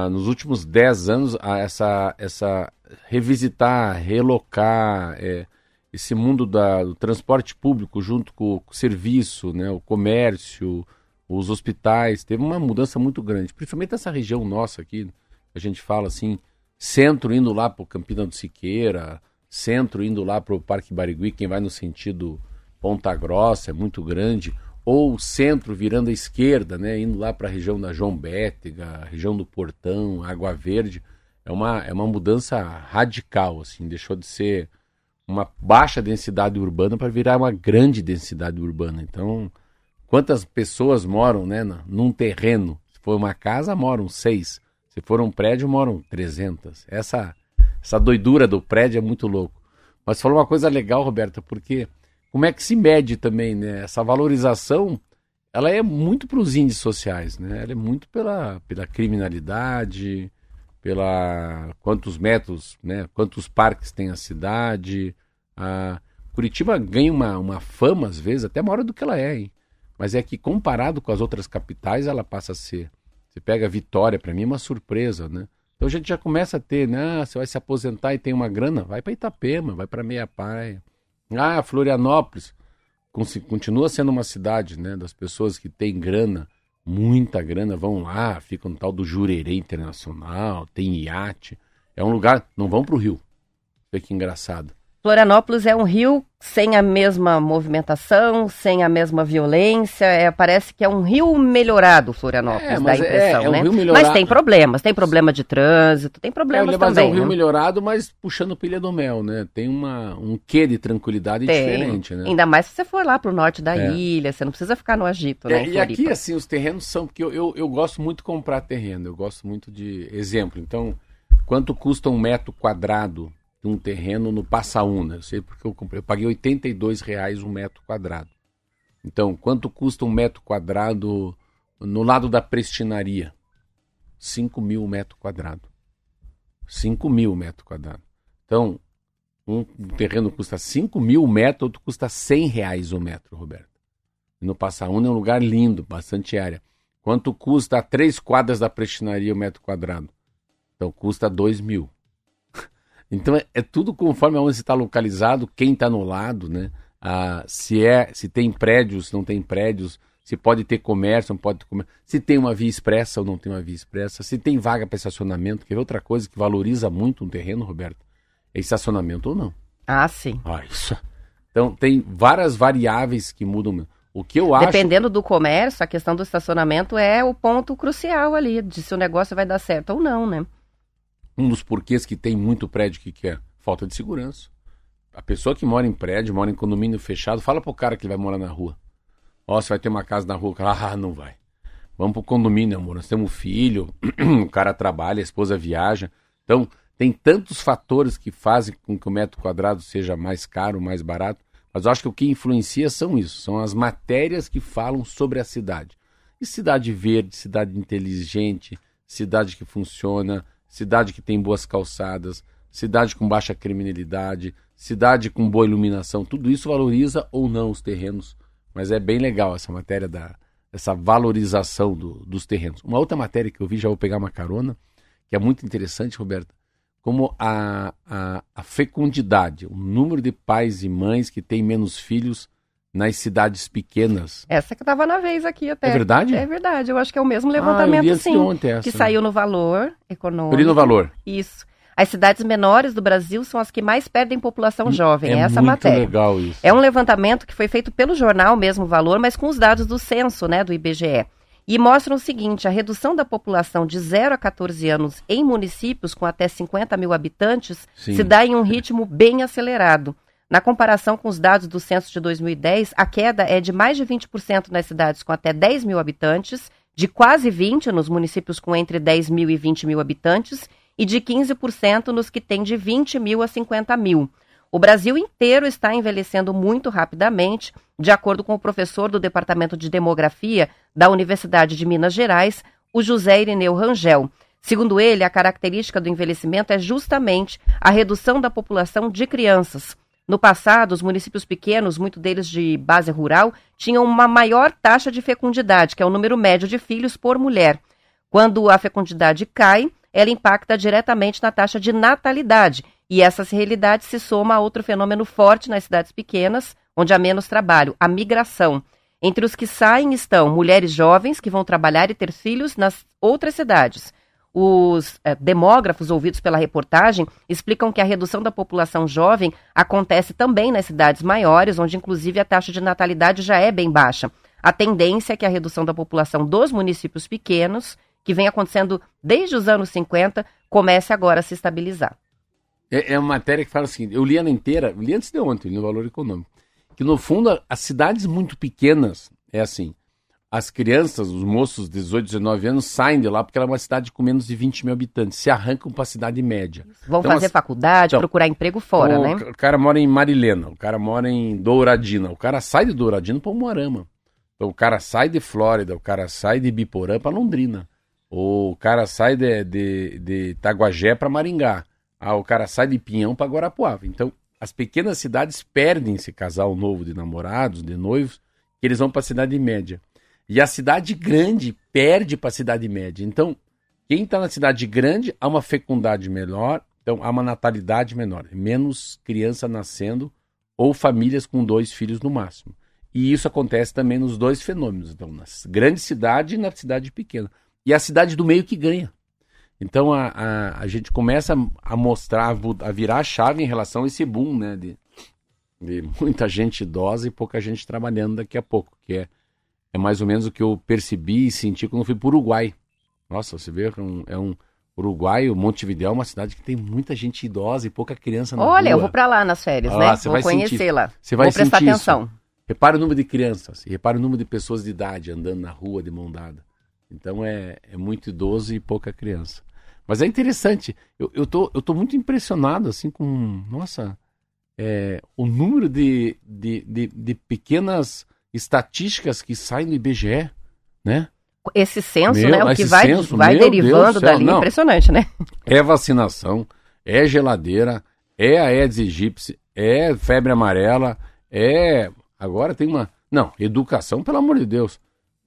nos últimos 10 anos, essa, essa revisitar, relocar é, esse mundo da, do transporte público junto com o serviço, né, o comércio, os hospitais, teve uma mudança muito grande, principalmente essa região nossa aqui, a gente fala assim, centro indo lá para o Campina do Siqueira, centro indo lá para o Parque Barigui, quem vai no sentido Ponta Grossa é muito grande, ou centro virando à esquerda, né, indo lá para a região da João Bétega, região do Portão, Água Verde, é uma, é uma mudança radical, assim, deixou de ser uma baixa densidade urbana para virar uma grande densidade urbana. Então, quantas pessoas moram, né, num terreno? Se for uma casa, moram seis. Se for um prédio, moram 300. Essa, essa doidura do prédio é muito louco. Mas falou uma coisa legal, Roberta, porque como é que se mede também, né? Essa valorização, ela é muito para os índices sociais, né? Ela é muito pela, pela criminalidade, pela quantos metros, né? Quantos parques tem a cidade. A Curitiba ganha uma, uma fama, às vezes, até maior do que ela é, hein? Mas é que comparado com as outras capitais, ela passa a ser você pega a Vitória, para mim é uma surpresa, né? Então a gente já começa a ter, né? Ah, você vai se aposentar e tem uma grana, vai para Itapema, vai para Meia Praia. Ah, Florianópolis continua sendo uma cidade, né? Das pessoas que têm grana, muita grana, vão lá, ficam no tal do Jurerê Internacional, tem iate. É um lugar, não vão para o Rio. Vê que engraçado.
Florianópolis é um rio sem a mesma movimentação, sem a mesma violência. É, parece que é um rio melhorado, Florianópolis, é, dá a impressão, é, é um né? Mas tem problemas, tem problema de trânsito, tem problemas é, mas também.
é um rio
né?
melhorado, mas puxando pilha do mel, né? Tem uma, um quê de tranquilidade tem. diferente, né?
Ainda mais se você for lá para o norte da é. ilha, você não precisa ficar no agito, né?
É, e aqui, assim, os terrenos são... Porque eu, eu, eu gosto muito de comprar terreno, eu gosto muito de... Exemplo, então, quanto custa um metro quadrado de um terreno no Passaúna. Eu sei porque eu comprei. Eu paguei 82 reais um metro quadrado. Então, quanto custa um metro quadrado no lado da prestinaria? 5 mil metro quadrado. 5 mil metro quadrado. Então, um terreno custa 5 mil metros, outro custa 100 reais o metro, Roberto. No Passaúna é um lugar lindo, bastante área. Quanto custa três quadras da prestinaria o metro quadrado? Então custa 2 mil. Então é, é tudo conforme onde você está localizado, quem está no lado, né? Ah, se é, se tem prédios, não tem prédios, se pode ter comércio, não pode ter comércio, se tem uma via expressa ou não tem uma via expressa, se tem vaga para estacionamento, que é outra coisa que valoriza muito um terreno, Roberto, é estacionamento ou não.
Ah, sim.
Ah, isso. Então tem várias variáveis que mudam. O que eu acho.
Dependendo do comércio, a questão do estacionamento é o ponto crucial ali, de se o negócio vai dar certo ou não, né?
Um dos porquês que tem muito prédio que quer falta de segurança. A pessoa que mora em prédio, mora em condomínio fechado, fala pro cara que vai morar na rua. Ó, você vai ter uma casa na rua. Ah, não vai. Vamos pro condomínio, amor. Nós temos um filho, o cara trabalha, a esposa viaja. Então, tem tantos fatores que fazem com que o metro quadrado seja mais caro, mais barato. Mas eu acho que o que influencia são isso, são as matérias que falam sobre a cidade. E cidade verde, cidade inteligente, cidade que funciona, cidade que tem boas calçadas, cidade com baixa criminalidade, cidade com boa iluminação, tudo isso valoriza ou não os terrenos. Mas é bem legal essa matéria da essa valorização do, dos terrenos. Uma outra matéria que eu vi, já vou pegar uma carona, que é muito interessante, Roberta, como a, a, a fecundidade, o número de pais e mães que têm menos filhos nas cidades pequenas.
Essa que estava na vez aqui até.
É verdade?
É verdade. Eu acho que é o mesmo levantamento, ah, sim. Ontem essa. Que saiu no valor econômico. Eu
li no valor.
Isso. as cidades menores do Brasil são as que mais perdem população jovem.
É
é essa a
muito
matéria.
legal isso.
É um levantamento que foi feito pelo jornal Mesmo Valor, mas com os dados do censo, né, do IBGE. E mostram o seguinte: a redução da população de 0 a 14 anos em municípios com até 50 mil habitantes
Sim.
se dá em um ritmo bem acelerado. Na comparação com os dados do censo de 2010, a queda é de mais de 20% nas cidades com até 10 mil habitantes, de quase 20% nos municípios com entre 10 mil e 20 mil habitantes e de 15% nos que têm de 20 mil a 50 mil. O Brasil inteiro está envelhecendo muito rapidamente, de acordo com o professor do Departamento de Demografia da Universidade de Minas Gerais, o José Irineu Rangel. Segundo ele, a característica do envelhecimento é justamente a redução da população de crianças. No passado, os municípios pequenos, muito deles de base rural, tinham uma maior taxa de fecundidade, que é o número médio de filhos por mulher. Quando a fecundidade cai, ela impacta diretamente na taxa de natalidade, e essa realidade se soma a outro fenômeno forte nas cidades pequenas, onde há menos trabalho, a migração. Entre os que saem estão mulheres jovens que vão trabalhar e ter filhos nas outras cidades. Os eh, demógrafos ouvidos pela reportagem explicam que a redução da população jovem acontece também nas cidades maiores, onde inclusive a taxa de natalidade já é bem baixa. A tendência é que a redução da população dos municípios pequenos, que vem acontecendo desde os anos 50, comece agora a se estabilizar.
É, é uma matéria que fala assim, eu li ela inteira, li antes de ontem, no Valor Econômico, que no fundo as cidades muito pequenas, é assim, as crianças, os moços de 18, 19 anos saem de lá porque ela é uma cidade com menos de 20 mil habitantes, se arrancam para a cidade média.
Vão
Então,
fazer
as-
faculdade,
então,
procurar emprego fora,
o,
né?
ca- O cara mora em Marilena, o cara mora em Douradina, o cara sai de Douradina para Umuarama. Então o cara sai de Flórida, o cara sai de Biporã para Londrina. Ou o cara sai de, de, de Itaguajé para Maringá. Ah, o cara sai de Pinhão para Guarapuava. Então as pequenas cidades perdem esse casal novo de namorados, de noivos, que eles vão para a cidade média. E a cidade grande perde para a cidade média. Então, quem está na cidade grande há uma fecundidade melhor, então há uma natalidade menor, menos criança nascendo ou famílias com dois filhos no máximo. E isso acontece também nos dois fenômenos, então na grande cidade e na cidade pequena. E a cidade do meio que ganha. Então a, a, a gente começa a mostrar, a virar a chave em relação a esse boom, né? De, de muita gente idosa e pouca gente trabalhando daqui a pouco, que é, é mais ou menos o que eu percebi e senti quando fui para o Uruguai. Nossa, você vê que é um, é um Uruguai, o Montevidéu é uma cidade que tem muita gente idosa e pouca criança na
Olha,
rua.
eu vou para lá nas férias,
Ah,
né?
você
Vou lá.
Você vai
Vou prestar
sentir isso.
atenção.
Repara o número de crianças, repara o número de pessoas de idade andando na rua de mão dada. Então é, é muito idoso e pouca criança. Mas é interessante, eu, eu, tô, eu tô muito impressionado assim com, nossa, é, o número de, de, de, de pequenas estatísticas que saem do IBGE, né?
Esse censo,
Meu,
né? O que vai,
censo,
vai derivando dali.
não.
Impressionante, né?
É vacinação, é geladeira, é a Aedes aegypti, é febre amarela, é. Agora tem uma. Não, educação, pelo amor de Deus.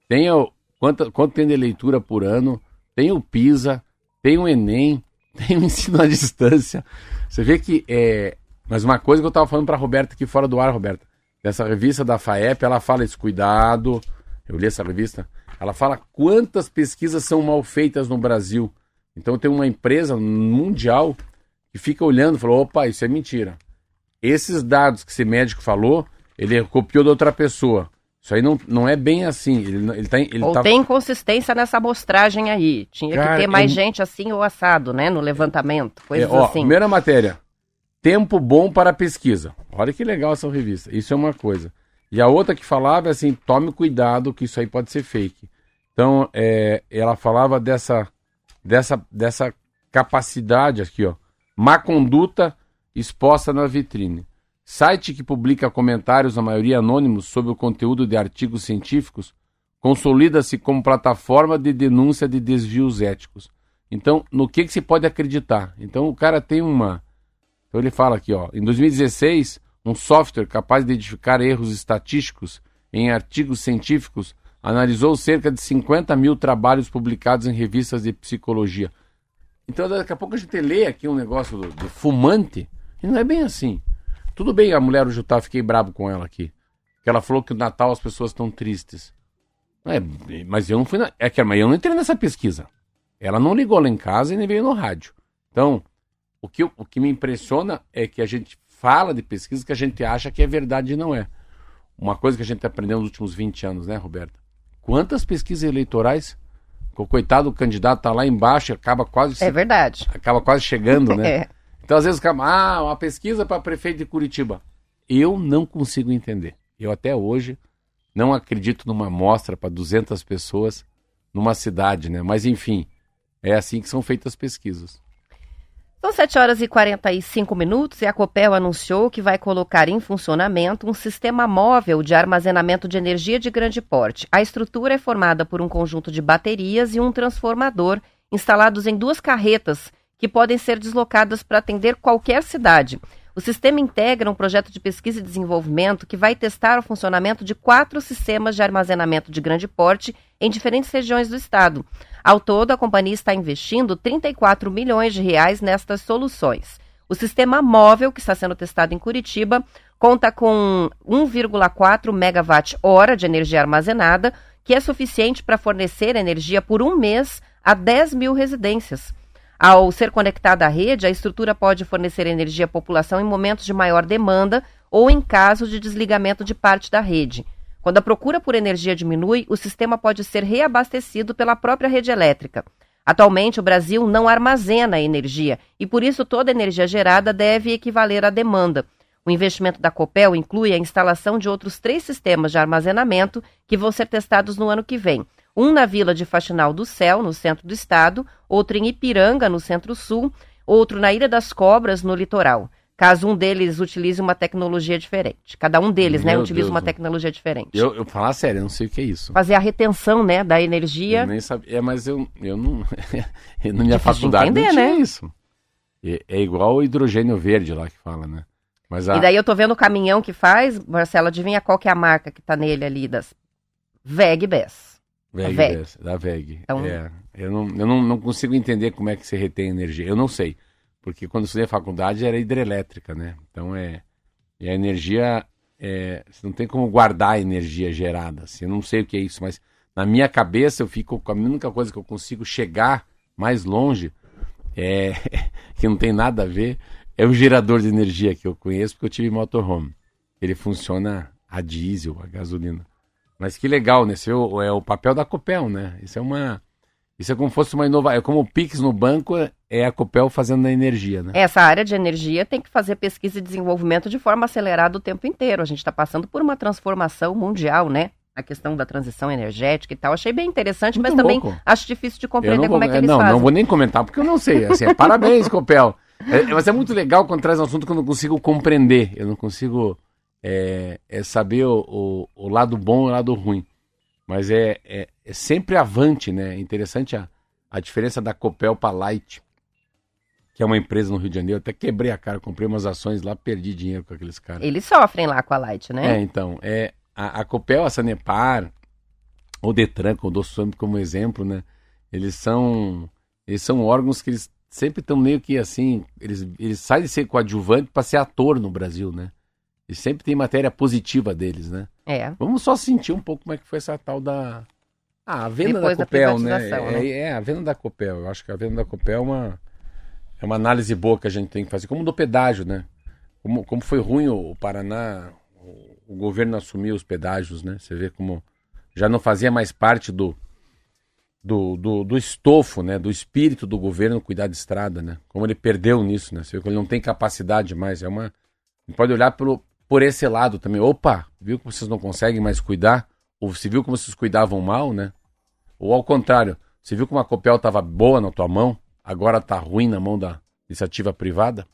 Tem o. Quanto, quanto tem de leitura por ano? Tem o PISA, tem o Enem, tem o ensino à distância. Você vê que é. Mas uma coisa que eu estava falando para a Roberta aqui fora do ar, Roberta. Dessa revista da FAEP, ela fala esse cuidado. Eu li essa revista. Ela fala quantas pesquisas são mal feitas no Brasil. Então tem uma empresa mundial que fica olhando e falou: opa, isso é mentira. Esses dados que esse médico falou, ele copiou de outra pessoa. Isso aí não, não é bem assim. Ele, ele tá, ele
Ou
tá...
tem inconsistência nessa amostragem aí. Tinha
Cara,
que ter mais
é-
gente assim ou assado, né? No levantamento.
É,
Coisas
ó,
assim.
Primeira matéria. Tempo bom para pesquisa. Olha que legal essa revista. Isso é uma coisa. E a outra que falava é assim: tome cuidado que isso aí pode ser fake. Então, é, ela falava dessa, dessa, dessa capacidade aqui, ó. Má conduta exposta na vitrine. Site que publica comentários, na maioria anônimos, sobre o conteúdo de artigos científicos, consolida-se como plataforma de denúncia de desvios éticos. Então, no que, que se pode acreditar? Então, o cara tem uma. Então, ele fala aqui, ó. Em 2016, um software capaz de identificar erros estatísticos em artigos científicos analisou cerca de 50 mil trabalhos publicados em revistas de psicologia. Então, daqui a pouco a gente lê aqui um negócio do, do fumante, e não é bem assim. Tudo bem, a mulher hoje tá, fiquei bravo com ela aqui. Que ela falou que no Natal as pessoas estão tristes. É, mas eu não fui na, é que mas eu não entrei nessa pesquisa. Ela não ligou lá em casa e nem veio no rádio. Então, o que, o que me impressiona é que a gente fala de pesquisa que a gente acha que é verdade e não é. Uma coisa que a gente aprendeu nos últimos 20 anos, né, Roberta? Quantas pesquisas eleitorais o coitado do candidato tá lá embaixo e acaba quase.
É verdade.
Acaba quase chegando, né?
É.
Então, às vezes, ah, uma pesquisa para prefeito de Curitiba. Eu não consigo entender. Eu até hoje não acredito numa amostra para 200 pessoas numa cidade, né? Mas, enfim, é assim que são feitas as pesquisas.
São 7 horas e 45 minutos e a Copel anunciou que vai colocar em funcionamento um sistema móvel de armazenamento de energia de grande porte. A estrutura é formada por um conjunto de baterias e um transformador instalados em duas carretas que podem ser deslocadas para atender qualquer cidade. O sistema integra um projeto de pesquisa e desenvolvimento que vai testar o funcionamento de quatro sistemas de armazenamento de grande porte em diferentes regiões do estado. Ao todo, a companhia está investindo 34 milhões de reais nestas soluções. O sistema móvel, que está sendo testado em Curitiba, conta com 1,4 megawatt-hora de energia armazenada, que é suficiente para fornecer energia por um mês a 10 mil residências. Ao ser conectada à rede, a estrutura pode fornecer energia à população em momentos de maior demanda ou em caso de desligamento de parte da rede. Quando a procura por energia diminui, o sistema pode ser reabastecido pela própria rede elétrica. Atualmente, o Brasil não armazena energia e, por isso, toda energia gerada deve equivaler à demanda. O investimento da Copel inclui a instalação de outros três sistemas de armazenamento que vão ser testados no ano que vem um na Vila de Faxinal do Céu, no centro do estado, outro em Ipiranga, no centro-sul, outro na Ilha das Cobras, no litoral. Caso um deles utilize uma tecnologia diferente. Cada um deles, né, Meu né, utiliza Deus uma tecnologia diferente.
Eu, eu falar sério, eu não sei o que é isso.
Fazer a retenção, né, da energia.
Eu nem sabia, é, mas eu, eu não. na minha faculdade entender, não tinha né? isso. É, é, igual o hidrogênio verde lá que fala, né?
Mas a... E daí eu tô vendo o caminhão que faz, Marcelo, adivinha qual que é a marca que tá nele ali das VEG
da VEG. Então... É, eu não, eu não, não consigo entender como é que você retém energia. Eu não sei. Porque quando eu estudei a faculdade era hidrelétrica, né? Então é. E a energia. É, você não tem como guardar a energia gerada. Assim, eu não sei o que é isso, mas na minha cabeça eu fico com a única coisa que eu consigo chegar mais longe, é, que não tem nada a ver, é o gerador de energia que eu conheço, porque eu tive motorhome. Ele funciona a diesel, a gasolina. Mas que legal, né? Esse é o, é o papel da Copel, né? Isso é uma. Isso é como fosse uma inovação. É como o Pix no banco é a Copel fazendo a energia, né?
Essa área de energia tem que fazer pesquisa e desenvolvimento de forma acelerada o tempo inteiro. A gente está passando por uma transformação mundial, né? A questão da transição energética e tal. Achei bem interessante, Muito mas louco. também acho difícil de compreender
vou,
como é que eles
não,
fazem.
Não, vou nem comentar, porque eu não sei. Assim, é, parabéns, Copel. É, mas é muito legal quando traz um assunto que eu não consigo compreender. Eu não consigo é, é saber o, o, o lado bom e o lado ruim. Mas é, é, é sempre avante, né? É interessante a, a diferença da Copel para Light, que é uma empresa no Rio de Janeiro. Eu até quebrei a cara, comprei umas ações lá, perdi dinheiro com aqueles caras.
Eles sofrem lá com a Light, né?
É, então. É, a, a Copel, a Sanepar, o Detran, com o Doço como exemplo, né? Eles são, eles são órgãos que eles sempre estão meio que assim, eles, eles saem de ser coadjuvante para ser ator no Brasil, né? E sempre tem matéria positiva deles, né?
É.
Vamos só sentir um pouco como é que foi essa tal da. Ah, a venda Depois da Copel, da né? É, né? É, a venda da Copel. Eu acho que a venda da Copel é uma, é uma análise boa que a gente tem que fazer. Como do pedágio, né? Como, como foi ruim o, o Paraná, o, o governo assumiu os pedágios, né? Você vê como já não fazia mais parte do, do, do, do, estofo, né, do espírito do governo cuidar de estrada, né? Como ele perdeu nisso, né? Você vê que ele não tem capacidade mais. É uma, pode olhar pelo, por esse lado também. Opa, viu que vocês não conseguem mais cuidar? Ou você viu como vocês cuidavam mal, né? Ou ao contrário, você viu como a Copel estava boa na tua mão, agora está ruim na mão da iniciativa privada?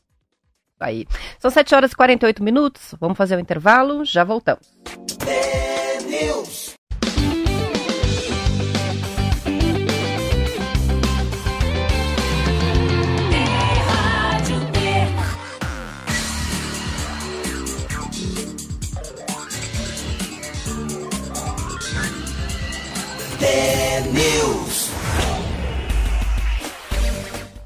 Aí. São 7 horas e 48 minutos. Vamos fazer o um intervalo, já voltamos. É News.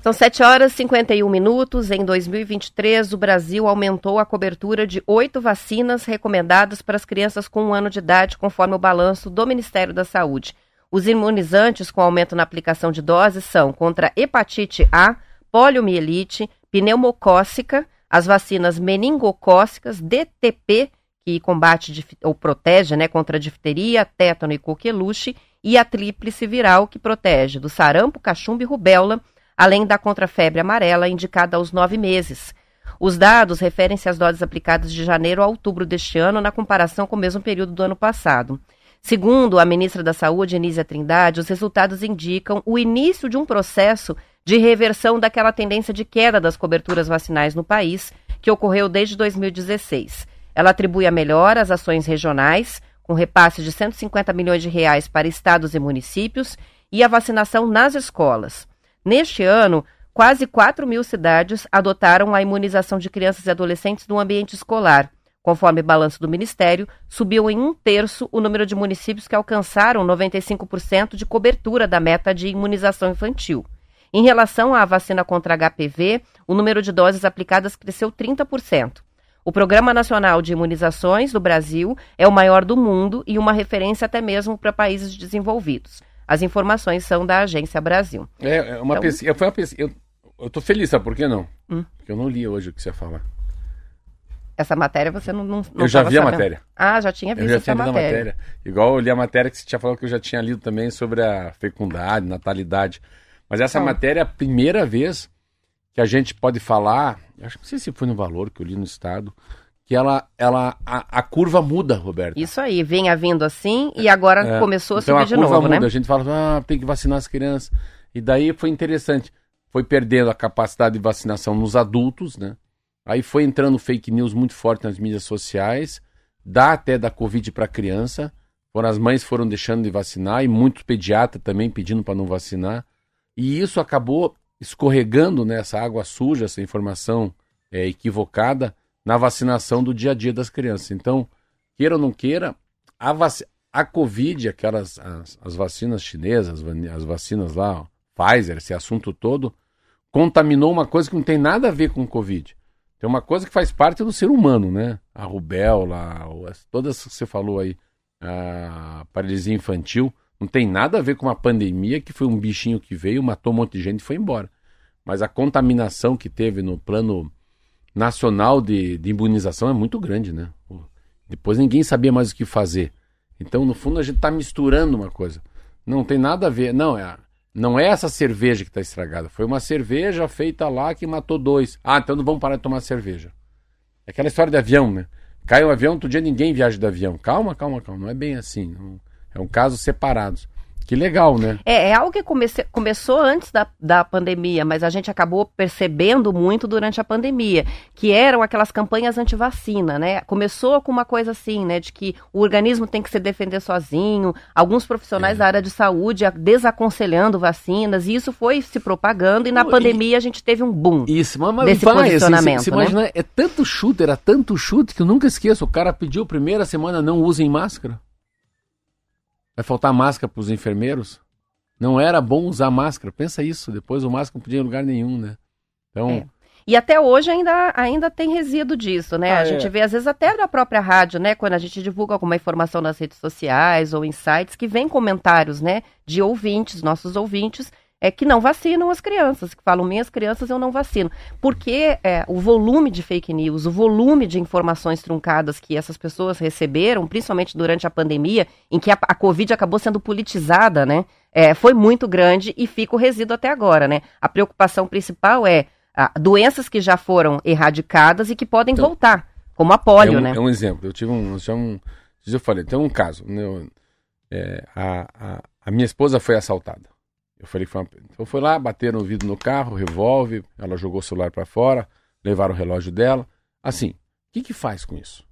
São 7 horas e 51 minutos. Em 2023, o Brasil aumentou a cobertura de oito vacinas recomendadas para as crianças com um ano de idade, conforme o balanço do Ministério da Saúde. Os imunizantes com aumento na aplicação de doses são contra hepatite A, poliomielite, pneumocócica, as vacinas meningocócicas, DTP, que combate ou protege né, contra difteria, tétano e coqueluche, e a tríplice viral, que protege do sarampo, cachumba e rubéola, além da contrafebre amarela, indicada aos nove meses. Os dados referem-se às doses aplicadas de janeiro a outubro deste ano, na comparação com o mesmo período do ano passado. Segundo a ministra da Saúde, Anísia Trindade, os resultados indicam o início de um processo de reversão daquela tendência de queda das coberturas vacinais no país, que ocorreu desde 2016. Ela atribui a melhora às ações regionais, com repasse de 150 milhões de reais para estados e municípios, e a vacinação nas escolas. Neste ano, quase 4 mil cidades adotaram a imunização de crianças e adolescentes no ambiente escolar. Conforme balanço do Ministério, subiu em um terço o número de municípios que alcançaram 95% de cobertura da meta de imunização infantil. Em relação à vacina contra HPV, o número de doses aplicadas cresceu 30%. O Programa Nacional de Imunizações do Brasil é o maior do mundo e uma referência até mesmo para países desenvolvidos. As informações são da Agência Brasil.
É, é uma então... pesquisa. Foi uma pesquisa. Eu, estou feliz, sabe por que não? Hum. Porque eu não li hoje o que você fala.
Essa matéria você não, não,
não Eu já vi sabendo. a matéria.
Ah, já tinha visto eu já tinha essa matéria. matéria.
Igual eu li a matéria que você tinha falado que eu já tinha lido também sobre a fecundidade, natalidade. Mas essa matéria é a primeira vez que a gente pode falar, acho que não sei se foi no valor que eu li no Estado, que ela, ela a, a curva muda, Roberto.
Isso aí, vinha vindo assim e agora é, começou a então subir a de curva novo,
muda.
né?
A gente fala, ah, tem que vacinar as crianças. E daí foi interessante, foi perdendo a capacidade de vacinação nos adultos, né? Aí foi entrando fake news muito forte nas mídias sociais, dá até da Covid para criança. Foram, as mães foram deixando de vacinar e muitos pediatras também pedindo para não vacinar. E isso acabou escorregando nessa água suja, essa informação é, equivocada, na vacinação do dia a dia das crianças. Então, queira ou não queira, a, vac... a Covid, aquelas as, as vacinas chinesas, as vacinas lá, Pfizer, esse assunto todo, contaminou uma coisa que não tem nada a ver com Covid. Tem uma coisa que faz parte do ser humano, né? A rubéola, todas que você falou aí, a paralisia infantil, não tem nada a ver com uma pandemia que foi um bichinho que veio, matou um monte de gente e foi embora. Mas a contaminação que teve no plano nacional de, de imunização é muito grande, né? Depois ninguém sabia mais o que fazer. Então, no fundo, a gente está misturando uma coisa. Não tem nada a ver. Não, é não é essa cerveja que está estragada. Foi uma cerveja feita lá que matou dois. Ah, então não vamos parar de tomar cerveja. É aquela história de avião, né? Cai um avião, todo dia ninguém viaja de avião. Calma, calma, calma. Não é bem assim. Não... É um caso separados. Que legal, né?
É, é algo que comece, começou antes da, da pandemia, mas a gente acabou percebendo muito durante a pandemia, que eram aquelas campanhas anti-vacina, né? Começou com uma coisa assim, né, de que o organismo tem que se defender sozinho, alguns profissionais é. da área de saúde desaconselhando vacinas, e isso foi se propagando, e na pandemia a gente teve um boom
isso, mas, mas desse vai, posicionamento, assim, você, né? é tanto chute, era tanto chute, que eu nunca esqueço, o cara pediu primeira semana, não usem máscara. Vai faltar máscara para os enfermeiros? Não era bom usar máscara. Pensa isso. Depois o máscara não podia ir em lugar nenhum, né?
Então. É. E até hoje ainda, ainda tem resíduo disso, né? Ah, a gente é. vê, às vezes, até na própria rádio, né? Quando a gente divulga alguma informação nas redes sociais ou em sites, que vem comentários, né? De ouvintes, nossos ouvintes, é, que não vacinam as crianças, que falam, minhas crianças eu não vacino. Porque é, o volume de fake news, o volume de informações truncadas que essas pessoas receberam, principalmente durante a pandemia, em que a, a Covid acabou sendo politizada, né? É, foi muito grande e fica o resíduo até agora, né? A preocupação principal é a, doenças que já foram erradicadas e que podem então, voltar, como a polio,
é um,
né?
É um exemplo. Eu tive um. Eu, um, eu falei, tem um caso. Né? É, a, a, a minha esposa foi assaltada. Eu falei que foi uma... Então foi lá, bateram o vidro no carro, revólver, ela jogou o celular para fora, levaram o relógio dela. Assim, o que que faz com isso?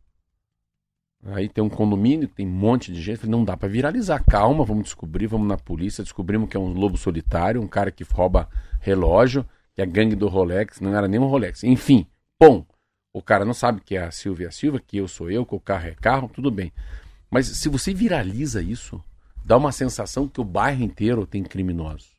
Aí tem um condomínio, tem um monte de gente. Falei, não dá para viralizar. Calma, vamos descobrir, vamos na polícia. Descobrimos que é um lobo solitário, um cara que rouba relógio, que é gangue do Rolex, não era nem um Rolex. Enfim, bom, o cara não sabe que é a Silvia Silva, que eu sou eu, que o carro é carro, tudo bem. Mas se você viraliza isso, dá uma sensação que o bairro inteiro tem criminosos.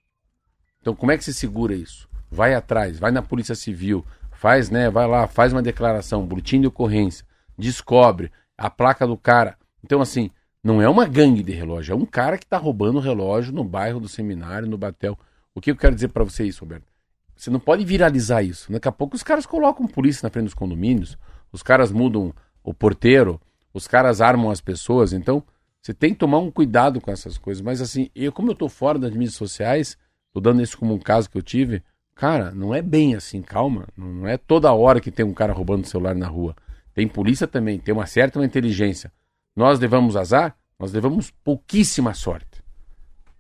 Então, como é que se segura isso? Vai atrás, vai na Polícia Civil, faz, né, vai lá, faz uma declaração, boletim de ocorrência, descobre a placa do cara. Então, assim, não é uma gangue de relógio, é um cara que está roubando relógio no bairro do seminário, no Batel. O que eu quero dizer para você isso, Roberto? Você não pode viralizar isso. Daqui a pouco os caras colocam polícia na frente dos condomínios, os caras mudam o porteiro, os caras armam as pessoas. Então, você tem que tomar um cuidado com essas coisas. Mas assim, eu, como eu tô fora das mídias sociais, tô dando isso como um caso que eu tive, cara, não é bem assim, calma. Não é toda hora que tem um cara roubando o celular na rua. Tem polícia também, tem uma certa inteligência. Nós levamos azar? Nós levamos pouquíssima sorte.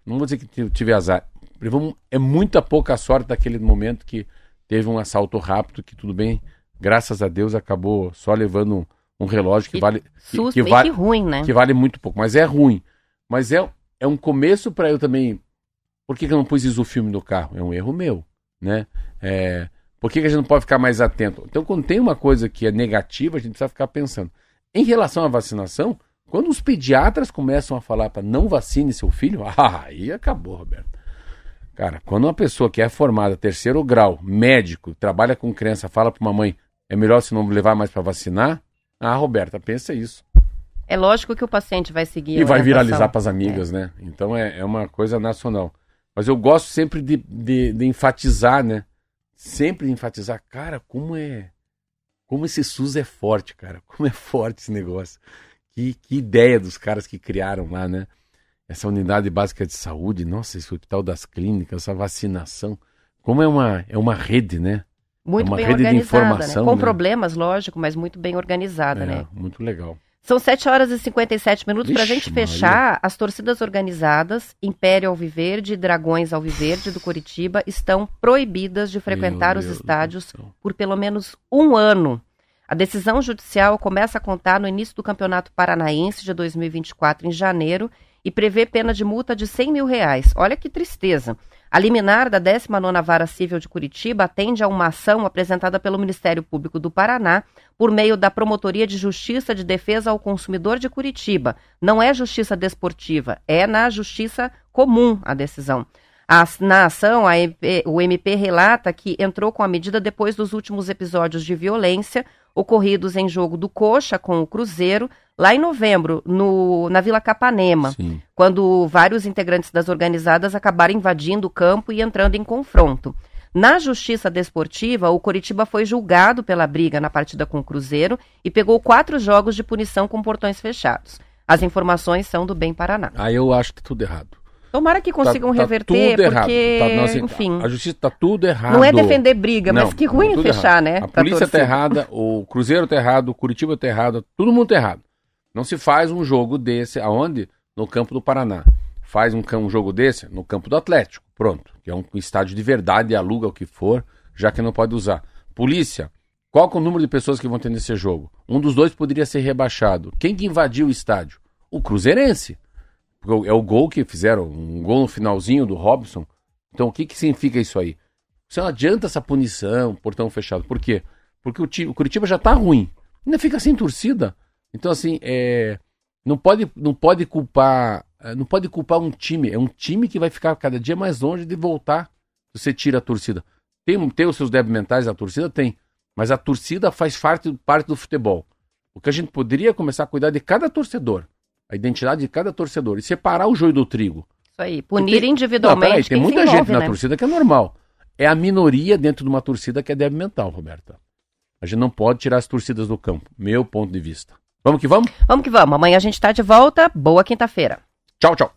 Não vou dizer que tive azar. Levamos, é muita pouca sorte daquele momento que teve um assalto rápido, que tudo bem, graças a Deus acabou só levando um, relógio que, vale.
Susto,
que, que vale,
ruim, né?
Que vale muito pouco. Mas é ruim. Mas é, é um começo para eu também. Por que, que eu não pus isso o filme no carro? É um erro meu, né? É, por que, que a gente não pode ficar mais atento? Então, quando tem uma coisa que é negativa, a gente precisa ficar pensando. Em relação à vacinação, quando os pediatras começam a falar para não vacine seu filho, ah, aí acabou, Roberto. Cara, quando uma pessoa que é formada, terceiro grau, médico, trabalha com criança, fala para uma mãe, é melhor se não levar mais para vacinar? Ah, Roberta, pensa isso.
É lógico que o paciente vai seguir.
E vai viralizar para as amigas, é. né? Então é, é uma coisa nacional. Mas eu gosto sempre de, de, de enfatizar, né? Sempre enfatizar, cara, como é. Como esse SUS é forte, cara. Como é forte esse negócio. Que, que ideia dos caras que criaram lá, né? Essa unidade básica de saúde, nossa, esse hospital das clínicas, essa vacinação. Como é uma, é uma rede, né?
Muito é uma
bem
rede
de
organizada,
informação.
Né? Com
né?
problemas, lógico, mas muito bem organizada,
É,
né?
Muito legal.
São 7 horas e 57 minutos para a gente fechar. As torcidas organizadas, Império Alviverde e Dragões Alviverde do Curitiba, estão proibidas de frequentar
Meu
os
Deus
estádios por pelo menos um ano. A decisão judicial começa a contar no início do Campeonato Paranaense de 2024, em janeiro, e prevê pena de multa de 100 mil reais. Olha que tristeza. A liminar da 19ª Vara Civil de Curitiba atende a uma ação apresentada pelo Ministério Público do Paraná por meio da Promotoria de Justiça de Defesa ao Consumidor de Curitiba. Não é justiça desportiva, é na justiça comum a decisão. As- na ação, MP o MP relata que entrou com a medida depois dos últimos episódios de violência ocorridos em jogo do Coxa com o Cruzeiro, lá em novembro, no, na Vila Capanema
Sim.
quando vários integrantes das organizadas acabaram invadindo o campo e entrando em confronto. Na justiça desportiva, o Coritiba foi julgado pela briga na partida com o Cruzeiro e pegou quatro jogos de punição com portões fechados. As informações são do Bem Paraná.
Aí eu acho que tá tudo errado.
Tomara que consigam
Tá- tá
reverter,
tudo errado.
porque,
Tá- não, assim,
enfim,
A justiça tá tudo errado.
não é defender briga, mas
Não,
que ruim
tudo
fechar,
errado.
né?
A polícia tá errada, o Cruzeiro tá errado, o Curitiba tá errado, todo mundo tá errado. Não se faz um jogo desse aonde? No campo do Paraná. Faz um, um jogo desse no campo do Atlético. Pronto. Que é um estádio de verdade, aluga o que for, já que não pode usar. Polícia, qual é o número de pessoas que vão ter nesse jogo? Um dos dois poderia ser rebaixado. Quem que invadiu o estádio? O Cruzeirense. Porque É o gol que fizeram, um gol no finalzinho do Robson. Então o que, que significa isso aí? Você não adianta essa punição, portão fechado. Por quê? Porque o, o Curitiba já tá ruim. Ainda fica sem torcida. Então, assim, é, não, pode, não pode culpar. é, Não pode culpar um time. É um time que vai ficar cada dia mais longe de voltar. Você tira a torcida. Tem, tem os seus débitos mentais, a torcida tem. Mas a torcida faz parte, parte do futebol. O que a gente poderia começar a cuidar de cada torcedor. A identidade de cada torcedor. E separar o joio do trigo.
Isso aí, punir
Tem-
individualmente
Não, peraí, tem muita
envolve,
gente na
né?
torcida que é normal. É a minoria dentro de uma torcida que é débil mental, Roberta. A gente não pode tirar as torcidas do campo. Meu ponto de vista. Vamos que vamos?
Vamos que vamos. Amanhã a gente está de volta. Boa quinta-feira.
Tchau, tchau.